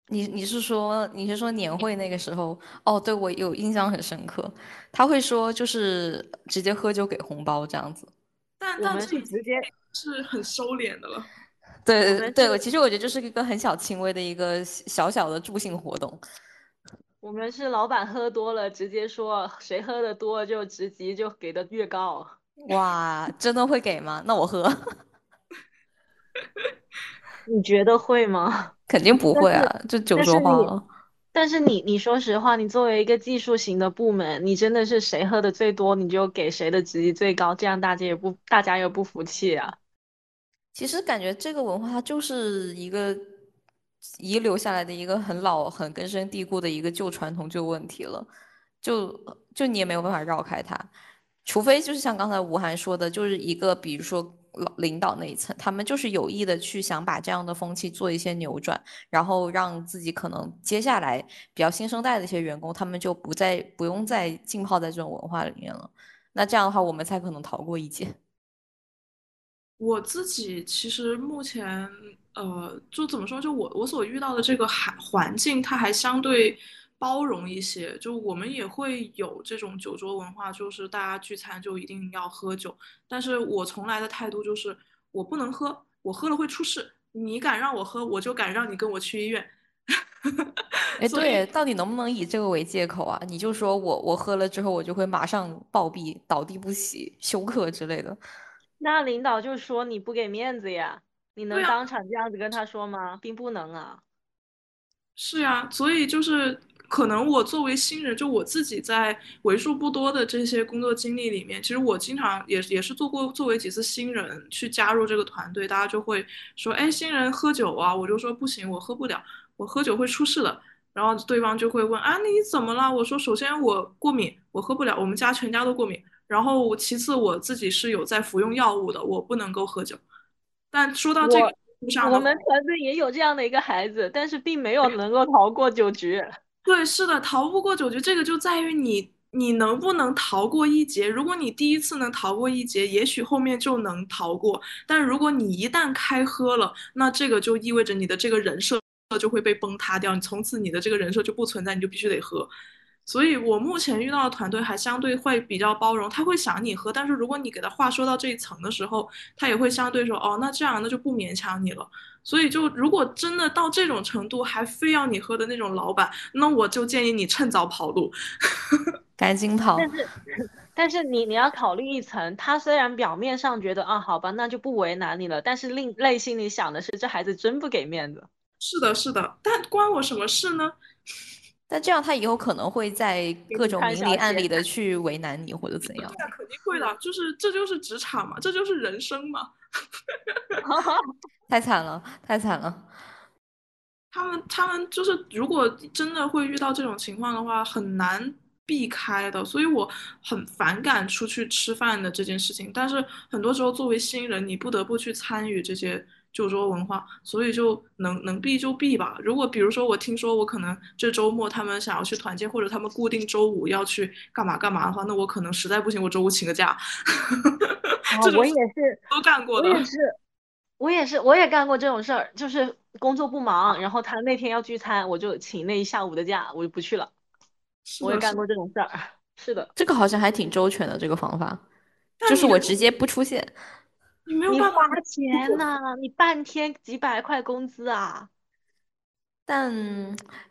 你你是说你是说年会那个时候？哦，对我有印象很深刻。他会说就是直接喝酒给红包这样子。但但是直接是很收敛的了。对对对，我其实我觉得这是一个很小轻微的一个小小的助兴活动。我们是老板喝多了，直接说谁喝的多就职级就给的越高。哇，真的会给吗？那我喝。你觉得会吗？肯定不会啊，就酒桌话了。但是你，你说实话，你作为一个技术型的部门，你真的是谁喝的最多，你就给谁的职级最高，这样大家也不，大家也不服气啊。其实感觉这个文化它就是一个遗留下来的一个很老、很根深蒂固的一个旧传统、旧问题了，就就你也没有办法绕开它，除非就是像刚才吴涵说的，就是一个比如说。老领导那一层，他们就是有意的去想把这样的风气做一些扭转，然后让自己可能接下来比较新生代的一些员工，他们就不再不用再浸泡在这种文化里面了。那这样的话，我们才可能逃过一劫。我自己其实目前，呃，就怎么说，就我我所遇到的这个环环境，它还相对。包容一些，就我们也会有这种酒桌文化，就是大家聚餐就一定要喝酒。但是我从来的态度就是，我不能喝，我喝了会出事。你敢让我喝，我就敢让你跟我去医院。哎，对，到底能不能以这个为借口啊？你就说我我喝了之后，我就会马上暴毙、倒地不起、休克之类的。那领导就说你不给面子呀？你能当场这样子跟他说吗？并不能啊。是呀，所以就是。可能我作为新人，就我自己在为数不多的这些工作经历里面，其实我经常也也是做过作为几次新人去加入这个团队，大家就会说，哎，新人喝酒啊，我就说不行，我喝不了，我喝酒会出事的。然后对方就会问，啊，你怎么了？我说，首先我过敏，我喝不了，我们家全家都过敏。然后其次我自己是有在服用药物的，我不能够喝酒。但说到这个，我们团队也有这样的一个孩子，但是并没有能够逃过酒局。对，是的，逃不过酒局，这个就在于你你能不能逃过一劫？如果你第一次能逃过一劫，也许后面就能逃过。但如果你一旦开喝了，那这个就意味着你的这个人设就会被崩塌掉，你从此你的这个人设就不存在，你就必须得喝。所以我目前遇到的团队还相对会比较包容，他会想你喝，但是如果你给他话说到这一层的时候，他也会相对说，哦，那这样那就不勉强你了。所以就如果真的到这种程度还非要你喝的那种老板，那我就建议你趁早跑路，赶紧跑。但是，但是你你要考虑一层，他虽然表面上觉得啊，好吧，那就不为难你了，但是另内心里想的是，这孩子真不给面子。是的，是的，但关我什么事呢？但这样他以后可能会在各种明里暗里的去为难你或者怎样？那肯定会的，就是这就是职场嘛，这就是人生嘛。太惨了，太惨了。他们他们就是，如果真的会遇到这种情况的话，很难避开的。所以我很反感出去吃饭的这件事情。但是很多时候，作为新人，你不得不去参与这些。酒桌文化，所以就能能避就避吧。如果比如说我听说我可能这周末他们想要去团建，或者他们固定周五要去干嘛干嘛的话，那我可能实在不行，我周五请个假。我也是都干过的。我也是，我也是，我也干过这种事儿，就是工作不忙，然后他那天要聚餐，我就请那一下午的假，我就不去了。我也干过这种事儿。是的，这个好像还挺周全的这个方法，就是我直接不出现。你没有办法花钱呢，你半天几百块工资啊！但，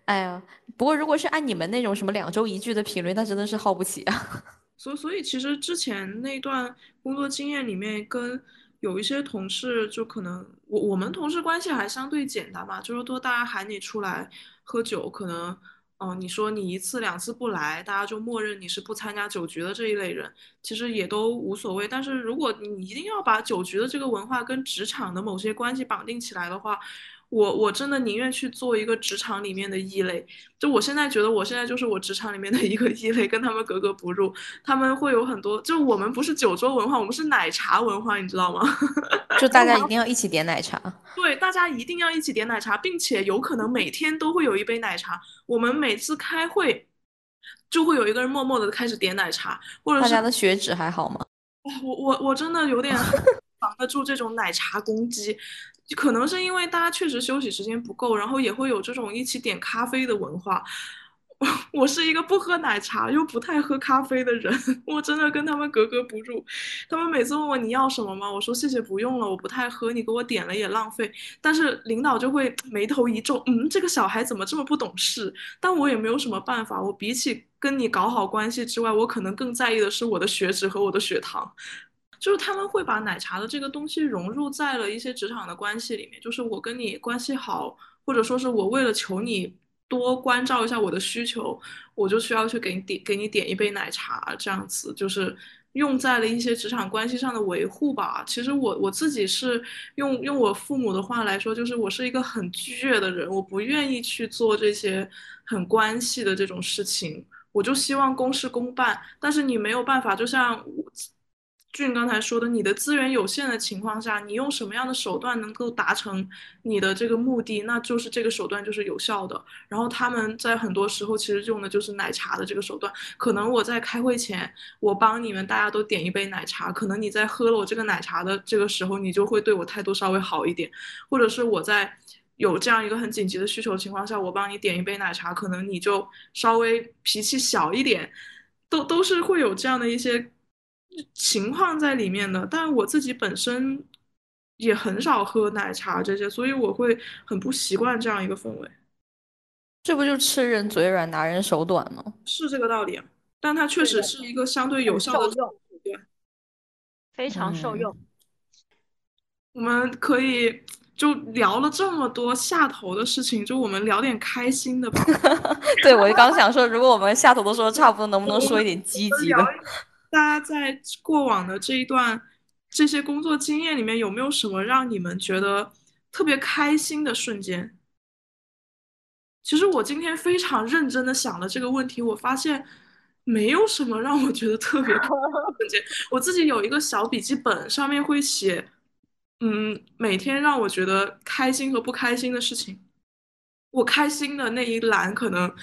哎呀，不过如果是按你们那种什么两周一聚的频率，那真的是耗不起啊。所所以，其实之前那段工作经验里面，跟有一些同事，就可能我我们同事关系还相对简单吧，就是说大家喊你出来喝酒，可能。哦，你说你一次两次不来，大家就默认你是不参加酒局的这一类人，其实也都无所谓。但是如果你一定要把酒局的这个文化跟职场的某些关系绑定起来的话，我我真的宁愿去做一个职场里面的异类。就我现在觉得，我现在就是我职场里面的一个异类，跟他们格格不入。他们会有很多，就我们不是酒桌文化，我们是奶茶文化，你知道吗？就大家一定要一起点奶茶。对，大家一定要一起点奶茶，并且有可能每天都会有一杯奶茶。我们每次开会，就会有一个人默默的开始点奶茶，或者大家的血脂还好吗？我我我真的有点 防得住这种奶茶攻击。可能是因为大家确实休息时间不够，然后也会有这种一起点咖啡的文化。我是一个不喝奶茶又不太喝咖啡的人，我真的跟他们格格不入。他们每次问我你要什么吗？我说谢谢不用了，我不太喝，你给我点了也浪费。但是领导就会眉头一皱，嗯，这个小孩怎么这么不懂事？但我也没有什么办法，我比起跟你搞好关系之外，我可能更在意的是我的血脂和我的血糖。就是他们会把奶茶的这个东西融入在了一些职场的关系里面。就是我跟你关系好，或者说是我为了求你多关照一下我的需求，我就需要去给你点给你点一杯奶茶，这样子就是用在了一些职场关系上的维护吧。其实我我自己是用用我父母的话来说，就是我是一个很倔的人，我不愿意去做这些很关系的这种事情，我就希望公事公办。但是你没有办法，就像我。俊刚才说的，你的资源有限的情况下，你用什么样的手段能够达成你的这个目的，那就是这个手段就是有效的。然后他们在很多时候其实用的就是奶茶的这个手段。可能我在开会前，我帮你们大家都点一杯奶茶，可能你在喝了我这个奶茶的这个时候，你就会对我态度稍微好一点。或者是我在有这样一个很紧急的需求情况下，我帮你点一杯奶茶，可能你就稍微脾气小一点，都都是会有这样的一些。情况在里面的，但我自己本身也很少喝奶茶这些，所以我会很不习惯这样一个氛围。这不就吃人嘴软，拿人手短吗？是这个道理，但它确实是一个相对有效的手段，非常受用。我们可以就聊了这么多下头的事情，就我们聊点开心的吧。对，我刚想说，如果我们下头的时候差不多，能不能说一点积极的？大家在过往的这一段这些工作经验里面，有没有什么让你们觉得特别开心的瞬间？其实我今天非常认真的想了这个问题，我发现没有什么让我觉得特别开心的瞬间。我自己有一个小笔记本，上面会写，嗯，每天让我觉得开心和不开心的事情。我开心的那一栏可能。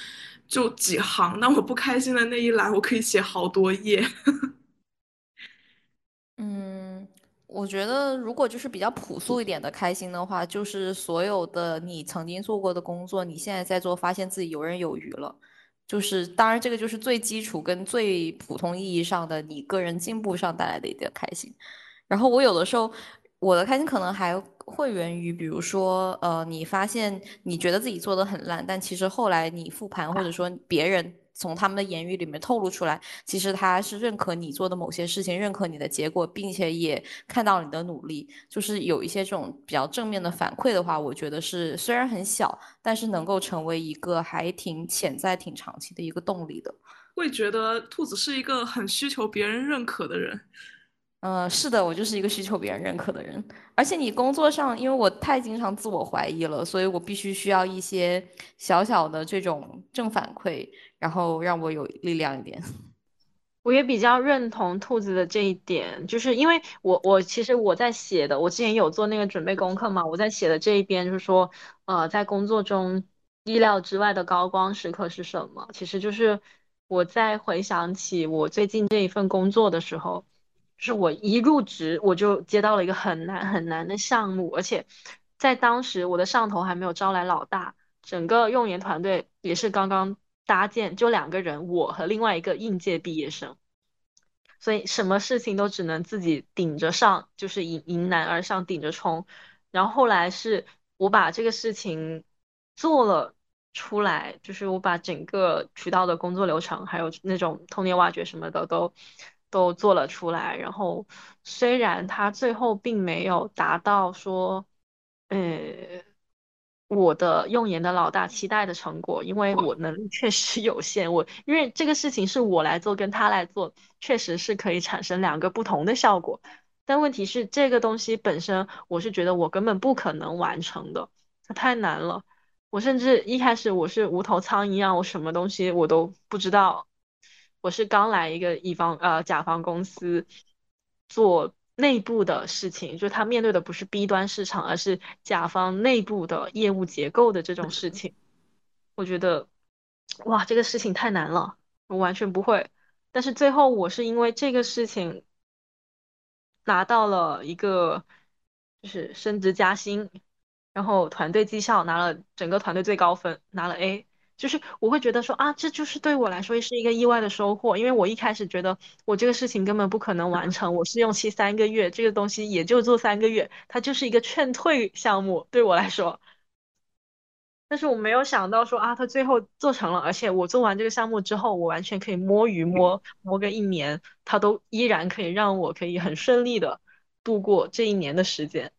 就几行，那我不开心的那一栏，我可以写好多页。嗯，我觉得如果就是比较朴素一点的开心的话，就是所有的你曾经做过的工作，你现在在做，发现自己游刃有余了。就是当然，这个就是最基础跟最普通意义上的你个人进步上带来的一点开心。然后我有的时候。我的开心可能还会源于，比如说，呃，你发现你觉得自己做的很烂，但其实后来你复盘，或者说别人从他们的言语里面透露出来，其实他是认可你做的某些事情，认可你的结果，并且也看到你的努力，就是有一些这种比较正面的反馈的话，我觉得是虽然很小，但是能够成为一个还挺潜在、挺长期的一个动力的。会觉得兔子是一个很需求别人认可的人。嗯，是的，我就是一个需求别人认可的人。而且你工作上，因为我太经常自我怀疑了，所以我必须需要一些小小的这种正反馈，然后让我有力量一点。我也比较认同兔子的这一点，就是因为我我其实我在写的，我之前有做那个准备功课嘛，我在写的这一边就是说，呃，在工作中意料之外的高光时刻是什么？其实就是我在回想起我最近这一份工作的时候。就是我一入职，我就接到了一个很难很难的项目，而且在当时我的上头还没有招来老大，整个用研团队也是刚刚搭建，就两个人，我和另外一个应届毕业生，所以什么事情都只能自己顶着上，就是迎迎难而上，顶着冲。然后后来是我把这个事情做了出来，就是我把整个渠道的工作流程，还有那种通年挖掘什么的都。都做了出来，然后虽然他最后并没有达到说，呃，我的用研的老大期待的成果，因为我能力确实有限，我因为这个事情是我来做跟他来做，确实是可以产生两个不同的效果，但问题是这个东西本身，我是觉得我根本不可能完成的，它太难了，我甚至一开始我是无头苍蝇一样，我什么东西我都不知道。我是刚来一个乙方呃甲方公司做内部的事情，就他面对的不是 B 端市场，而是甲方内部的业务结构的这种事情。我觉得哇，这个事情太难了，我完全不会。但是最后我是因为这个事情拿到了一个就是升职加薪，然后团队绩效拿了整个团队最高分，拿了 A。就是我会觉得说啊，这就是对我来说是一个意外的收获，因为我一开始觉得我这个事情根本不可能完成，我试用期三个月，这个东西也就做三个月，它就是一个劝退项目对我来说。但是我没有想到说啊，他最后做成了，而且我做完这个项目之后，我完全可以摸鱼摸摸个一年，他都依然可以让我可以很顺利的度过这一年的时间。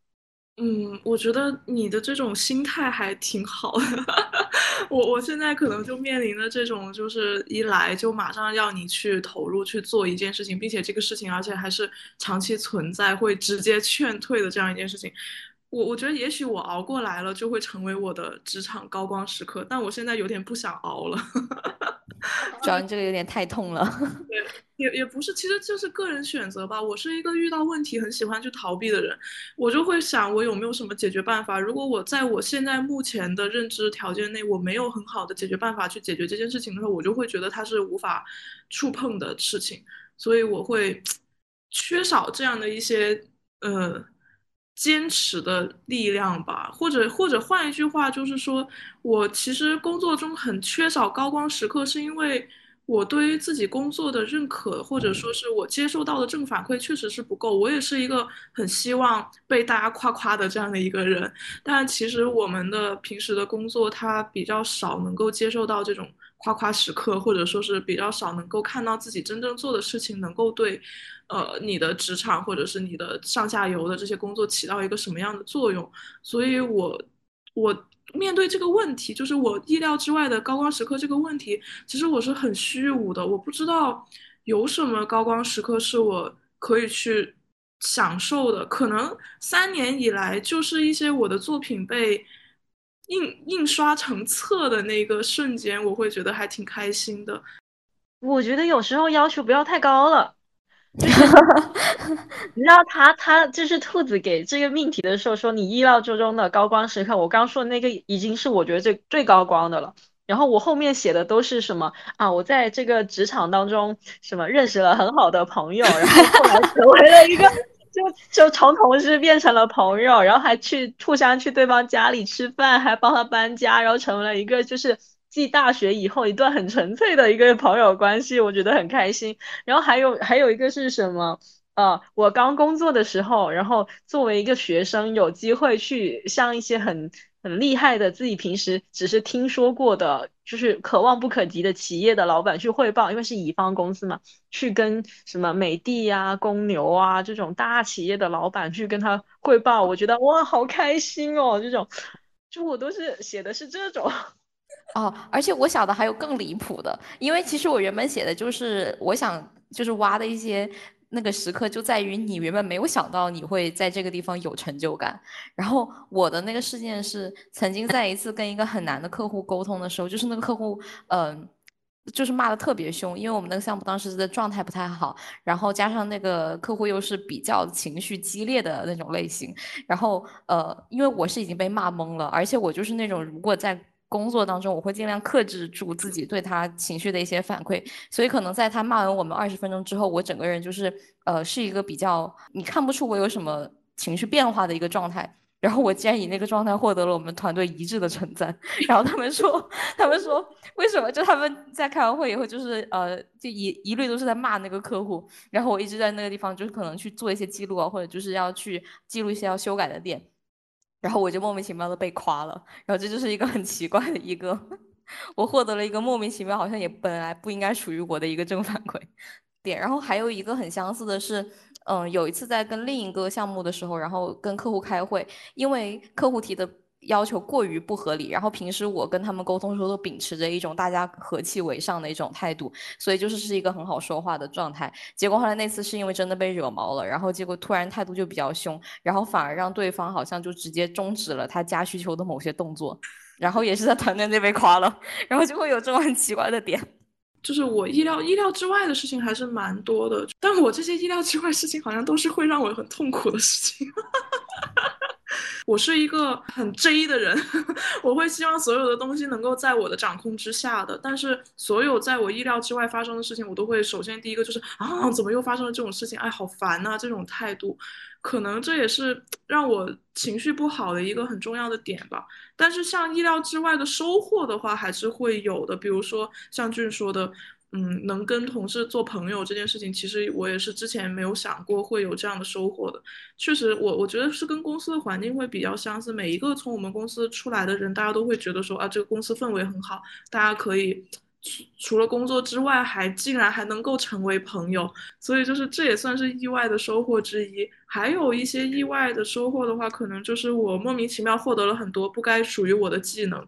嗯，我觉得你的这种心态还挺好的。我我现在可能就面临着这种，就是一来就马上要你去投入去做一件事情，并且这个事情而且还是长期存在，会直接劝退的这样一件事情。我我觉得也许我熬过来了，就会成为我的职场高光时刻，但我现在有点不想熬了。主要你这个有点太痛了。对，也也不是，其实就是个人选择吧。我是一个遇到问题很喜欢去逃避的人，我就会想我有没有什么解决办法。如果我在我现在目前的认知条件内，我没有很好的解决办法去解决这件事情的时候，我就会觉得它是无法触碰的事情，所以我会 缺少这样的一些呃。坚持的力量吧，或者或者换一句话，就是说我其实工作中很缺少高光时刻，是因为我对于自己工作的认可，或者说是我接受到的正反馈确实是不够。我也是一个很希望被大家夸夸的这样的一个人，但其实我们的平时的工作，它比较少能够接受到这种夸夸时刻，或者说是比较少能够看到自己真正做的事情能够对。呃，你的职场或者是你的上下游的这些工作起到一个什么样的作用？所以，我我面对这个问题，就是我意料之外的高光时刻这个问题，其实我是很虚无的。我不知道有什么高光时刻是我可以去享受的。可能三年以来，就是一些我的作品被印印刷成册的那个瞬间，我会觉得还挺开心的。我觉得有时候要求不要太高了。你知道他他就是兔子给这个命题的时候说你意料之中的高光时刻，我刚说的那个已经是我觉得最最高光的了。然后我后面写的都是什么啊？我在这个职场当中什么认识了很好的朋友，然后后来 成为了一个就就从同事变成了朋友，然后还去互相去对方家里吃饭，还帮他搬家，然后成为了一个就是继大学以后一段很纯粹的一个朋友关系，我觉得很开心。然后还有还有一个是什么？呃，我刚工作的时候，然后作为一个学生，有机会去向一些很很厉害的自己平时只是听说过的，就是可望不可及的企业的老板去汇报，因为是乙方公司嘛，去跟什么美的呀、公牛啊这种大企业的老板去跟他汇报，我觉得哇，好开心哦！这种，就我都是写的是这种。哦，而且我想的还有更离谱的，因为其实我原本写的就是我想就是挖的一些。那个时刻就在于你原本没有想到你会在这个地方有成就感，然后我的那个事件是曾经在一次跟一个很难的客户沟通的时候，就是那个客户，嗯，就是骂的特别凶，因为我们那个项目当时的状态不太好，然后加上那个客户又是比较情绪激烈的那种类型，然后呃，因为我是已经被骂懵了，而且我就是那种如果在。工作当中，我会尽量克制住自己对他情绪的一些反馈，所以可能在他骂完我们二十分钟之后，我整个人就是呃是一个比较你看不出我有什么情绪变化的一个状态。然后我竟然以那个状态获得了我们团队一致的称赞。然后他们说，他们说为什么？就他们在开完会以后，就是呃，就一一律都是在骂那个客户。然后我一直在那个地方，就是可能去做一些记录啊，或者就是要去记录一些要修改的点。然后我就莫名其妙的被夸了，然后这就是一个很奇怪的一个，我获得了一个莫名其妙，好像也本来不应该属于我的一个正反馈点。然后还有一个很相似的是，嗯，有一次在跟另一个项目的时候，然后跟客户开会，因为客户提的。要求过于不合理，然后平时我跟他们沟通的时候都秉持着一种大家和气为上的一种态度，所以就是是一个很好说话的状态。结果后来那次是因为真的被惹毛了，然后结果突然态度就比较凶，然后反而让对方好像就直接终止了他加需求的某些动作，然后也是在团队内被夸了，然后就会有这种很奇怪的点。就是我意料意料之外的事情还是蛮多的，但我这些意料之外事情好像都是会让我很痛苦的事情。我是一个很 J 的人，我会希望所有的东西能够在我的掌控之下的，但是所有在我意料之外发生的事情，我都会首先第一个就是啊，怎么又发生了这种事情？哎，好烦呐！这种态度，可能这也是让我情绪不好的一个很重要的点吧。但是像意料之外的收获的话，还是会有的，比如说像俊说的。嗯，能跟同事做朋友这件事情，其实我也是之前没有想过会有这样的收获的。确实，我我觉得是跟公司的环境会比较相似。每一个从我们公司出来的人，大家都会觉得说啊，这个公司氛围很好，大家可以除除了工作之外，还竟然还能够成为朋友。所以就是这也算是意外的收获之一。还有一些意外的收获的话，可能就是我莫名其妙获得了很多不该属于我的技能。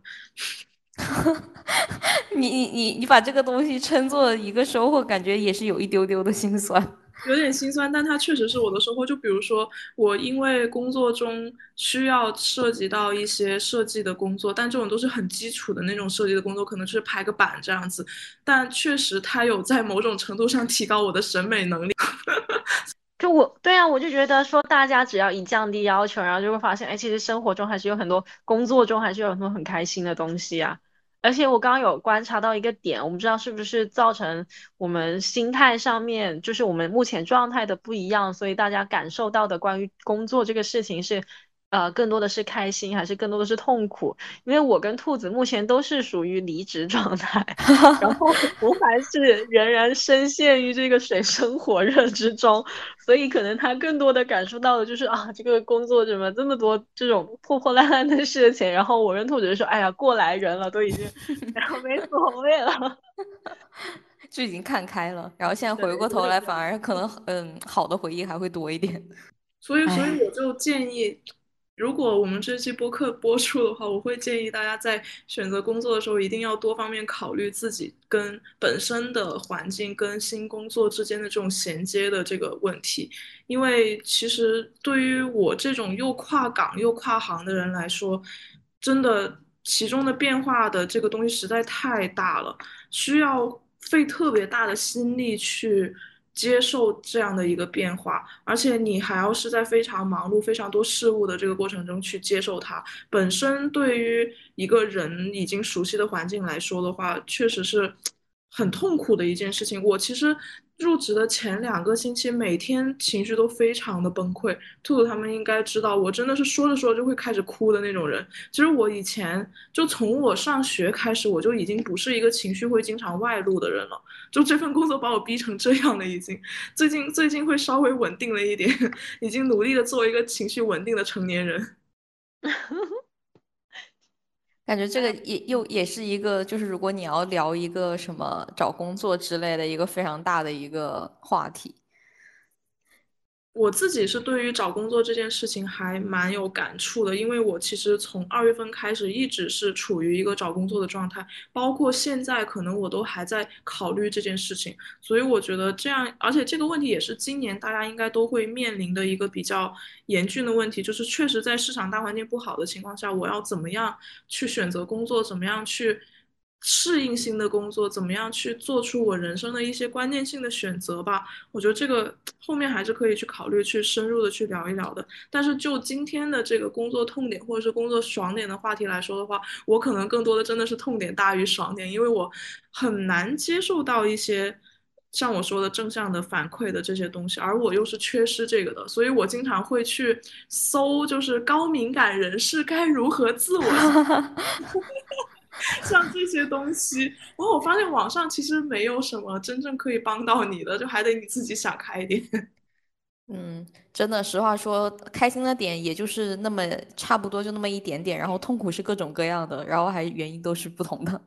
你你你你把这个东西称作一个收获，感觉也是有一丢丢的心酸，有点心酸，但它确实是我的收获。就比如说，我因为工作中需要涉及到一些设计的工作，但这种都是很基础的那种设计的工作，可能就是排个版这样子。但确实，它有在某种程度上提高我的审美能力。就我对啊，我就觉得说，大家只要一降低要求，然后就会发现，哎，其实生活中还是有很多，工作中还是有很多很开心的东西啊。而且我刚刚有观察到一个点，我不知道是不是造成我们心态上面，就是我们目前状态的不一样，所以大家感受到的关于工作这个事情是。呃，更多的是开心，还是更多的是痛苦？因为我跟兔子目前都是属于离职状态，然后 我还是仍然深陷于这个水深火热之中，所以可能他更多的感受到的就是啊，这个工作怎么这么多这种破破烂烂的事情？然后我跟兔子说，哎呀，过来人了，都已经，然后没所谓了，就已经看开了。然后现在回过头来，反而可能嗯，好的回忆还会多一点。所以，所以我就建议。如果我们这期播客播出的话，我会建议大家在选择工作的时候，一定要多方面考虑自己跟本身的环境跟新工作之间的这种衔接的这个问题。因为其实对于我这种又跨岗又跨行的人来说，真的其中的变化的这个东西实在太大了，需要费特别大的心力去接受这样的一个变化，而且你还要是在非常忙碌、非常多事物的这个过程中去接受它。本身对于一个人已经熟悉的环境来说的话，确实是很痛苦的一件事情。我其实。入职的前两个星期，每天情绪都非常的崩溃。兔兔他们应该知道，我真的是说着说着就会开始哭的那种人。其实我以前就从我上学开始，我就已经不是一个情绪会经常外露的人了。就这份工作把我逼成这样了，已经最近最近会稍微稳定了一点，已经努力的做一个情绪稳定的成年人。感觉这个也又也是一个，就是如果你要聊一个什么找工作之类的一个非常大的一个话题。我自己是对于找工作这件事情还蛮有感触的，因为我其实从二月份开始一直是处于一个找工作的状态，包括现在可能我都还在考虑这件事情，所以我觉得这样，而且这个问题也是今年大家应该都会面临的一个比较严峻的问题，就是确实在市场大环境不好的情况下，我要怎么样去选择工作，怎么样去。适应新的工作，怎么样去做出我人生的一些关键性的选择吧？我觉得这个后面还是可以去考虑，去深入的去聊一聊的。但是就今天的这个工作痛点或者是工作爽点的话题来说的话，我可能更多的真的是痛点大于爽点，因为我很难接受到一些像我说的正向的反馈的这些东西，而我又是缺失这个的，所以我经常会去搜，就是高敏感人士该如何自我。像这些东西，然后我发现网上其实没有什么真正可以帮到你的，就还得你自己想开一点。嗯，真的，实话说，开心的点也就是那么差不多就那么一点点，然后痛苦是各种各样的，然后还原因都是不同的。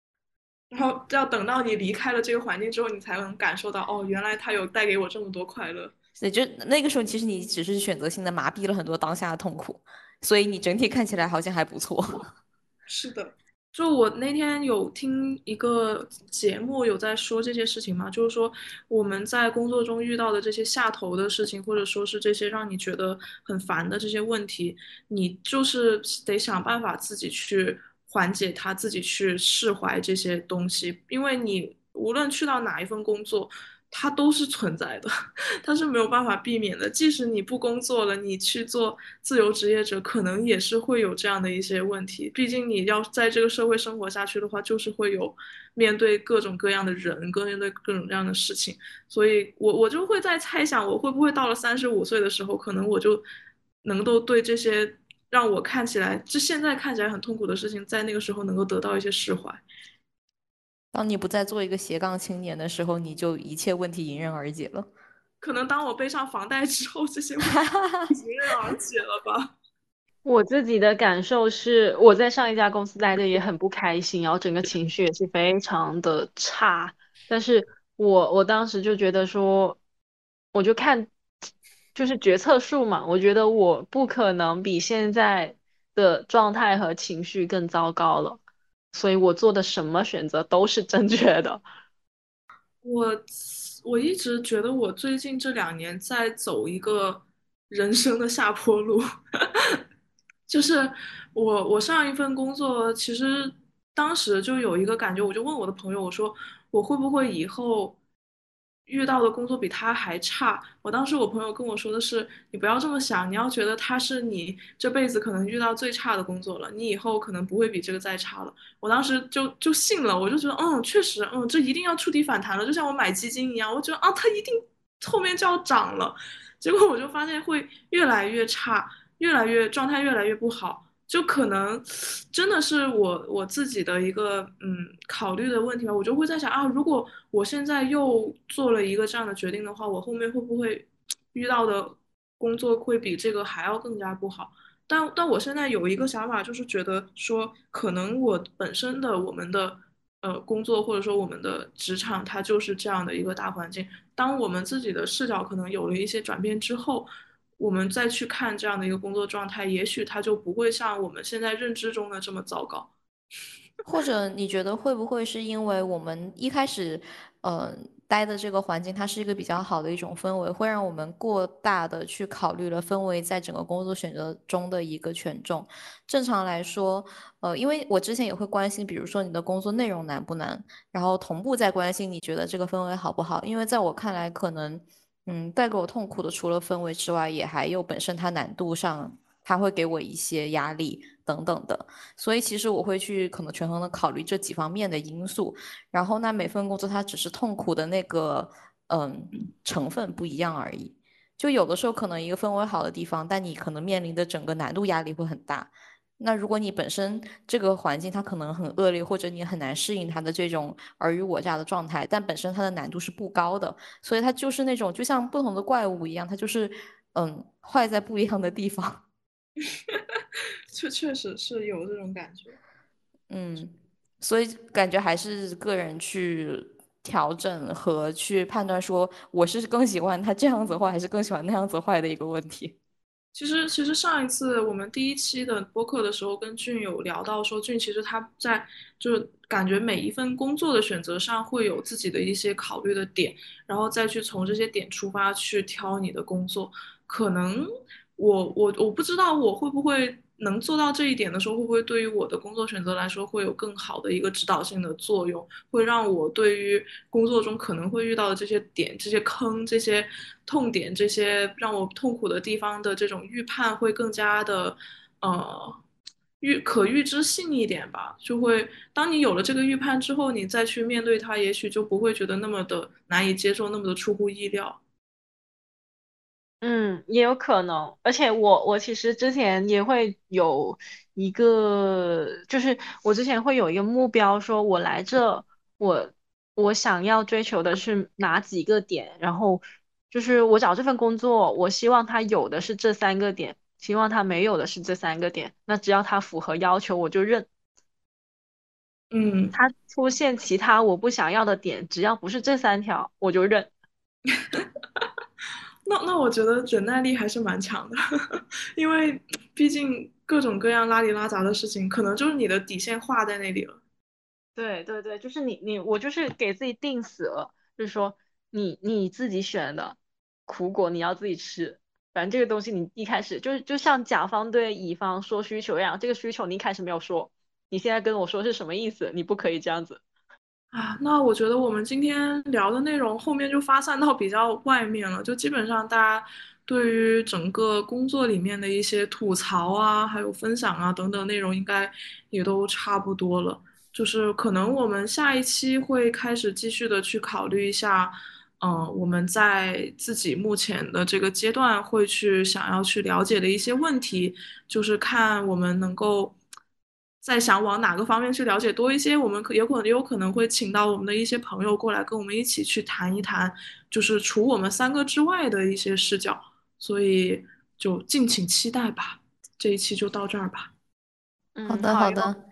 然后要等到你离开了这个环境之后，你才能感受到，哦，原来他有带给我这么多快乐。对，就那个时候，其实你只是选择性的麻痹了很多当下的痛苦，所以你整体看起来好像还不错。是的。就我那天有听一个节目，有在说这些事情嘛，就是说我们在工作中遇到的这些下头的事情，或者说是这些让你觉得很烦的这些问题，你就是得想办法自己去缓解它，自己去释怀这些东西，因为你无论去到哪一份工作。它都是存在的，它是没有办法避免的。即使你不工作了，你去做自由职业者，可能也是会有这样的一些问题。毕竟你要在这个社会生活下去的话，就是会有面对各种各样的人，各面对各种各样的事情。所以，我我就会在猜想，我会不会到了三十五岁的时候，可能我就能够对这些让我看起来，就现在看起来很痛苦的事情，在那个时候能够得到一些释怀。当你不再做一个斜杠青年的时候，你就一切问题迎刃而解了。可能当我背上房贷之后，这些问题迎刃而解了吧。我自己的感受是，我在上一家公司待的也很不开心，然后整个情绪也是非常的差。但是我我当时就觉得说，我就看就是决策树嘛，我觉得我不可能比现在的状态和情绪更糟糕了。所以我做的什么选择都是正确的。我我一直觉得我最近这两年在走一个人生的下坡路，就是我我上一份工作其实当时就有一个感觉，我就问我的朋友，我说我会不会以后。遇到的工作比他还差。我当时我朋友跟我说的是：“你不要这么想，你要觉得他是你这辈子可能遇到最差的工作了，你以后可能不会比这个再差了。”我当时就就信了，我就觉得嗯，确实，嗯，这一定要触底反弹了，就像我买基金一样，我觉得啊，它一定后面就要涨了。结果我就发现会越来越差，越来越状态越来越不好。就可能真的是我我自己的一个嗯考虑的问题吧，我就会在想啊，如果我现在又做了一个这样的决定的话，我后面会不会遇到的工作会比这个还要更加不好？但但我现在有一个想法，就是觉得说，可能我本身的我们的呃工作或者说我们的职场，它就是这样的一个大环境。当我们自己的视角可能有了一些转变之后。我们再去看这样的一个工作状态，也许它就不会像我们现在认知中的这么糟糕。或者你觉得会不会是因为我们一开始嗯。待的这个环境，它是一个比较好的一种氛围，会让我们过大的去考虑了氛围在整个工作选择中的一个权重。正常来说，呃，因为我之前也会关心，比如说你的工作内容难不难，然后同步在关心你觉得这个氛围好不好。因为在我看来，可能，嗯，带给我痛苦的除了氛围之外，也还有本身它难度上，它会给我一些压力。等等的，所以其实我会去可能权衡的考虑这几方面的因素，然后那每份工作它只是痛苦的那个嗯成分不一样而已。就有的时候可能一个氛围好的地方，但你可能面临的整个难度压力会很大。那如果你本身这个环境它可能很恶劣，或者你很难适应它的这种尔虞我诈的状态，但本身它的难度是不高的，所以它就是那种就像不同的怪物一样，它就是嗯坏在不一样的地方。确确实是有这种感觉，嗯，所以感觉还是个人去调整和去判断，说我是更喜欢他这样子坏，还是更喜欢那样子坏的一个问题。其实，其实上一次我们第一期的播客的时候，跟俊有聊到说，俊其实他在就是感觉每一份工作的选择上会有自己的一些考虑的点，然后再去从这些点出发去挑你的工作。可能我我我不知道我会不会。能做到这一点的时候，会不会对于我的工作选择来说，会有更好的一个指导性的作用？会让我对于工作中可能会遇到的这些点、这些坑、这些痛点、这些让我痛苦的地方的这种预判，会更加的呃预可预知性一点吧？就会当你有了这个预判之后，你再去面对它，也许就不会觉得那么的难以接受，那么的出乎意料。嗯，也有可能，而且我我其实之前也会有一个，就是我之前会有一个目标，说我来这，我我想要追求的是哪几个点，然后就是我找这份工作，我希望他有的是这三个点，希望他没有的是这三个点，那只要他符合要求，我就认。嗯，他出现其他我不想要的点，只要不是这三条，我就认。那那我觉得忍耐力还是蛮强的，因为毕竟各种各样拉里拉杂的事情，可能就是你的底线画在那里了。对对对，就是你你我就是给自己定死了，就是说你你自己选的苦果你要自己吃，反正这个东西你一开始就是就像甲方对乙方说需求一样，这个需求你一开始没有说，你现在跟我说是什么意思？你不可以这样子。啊，那我觉得我们今天聊的内容后面就发散到比较外面了，就基本上大家对于整个工作里面的一些吐槽啊，还有分享啊等等内容，应该也都差不多了。就是可能我们下一期会开始继续的去考虑一下，嗯，我们在自己目前的这个阶段会去想要去了解的一些问题，就是看我们能够。在想往哪个方面去了解多一些，我们可有可能也有可能会请到我们的一些朋友过来跟我们一起去谈一谈，就是除我们三个之外的一些视角，所以就敬请期待吧。这一期就到这儿吧。好的，好的。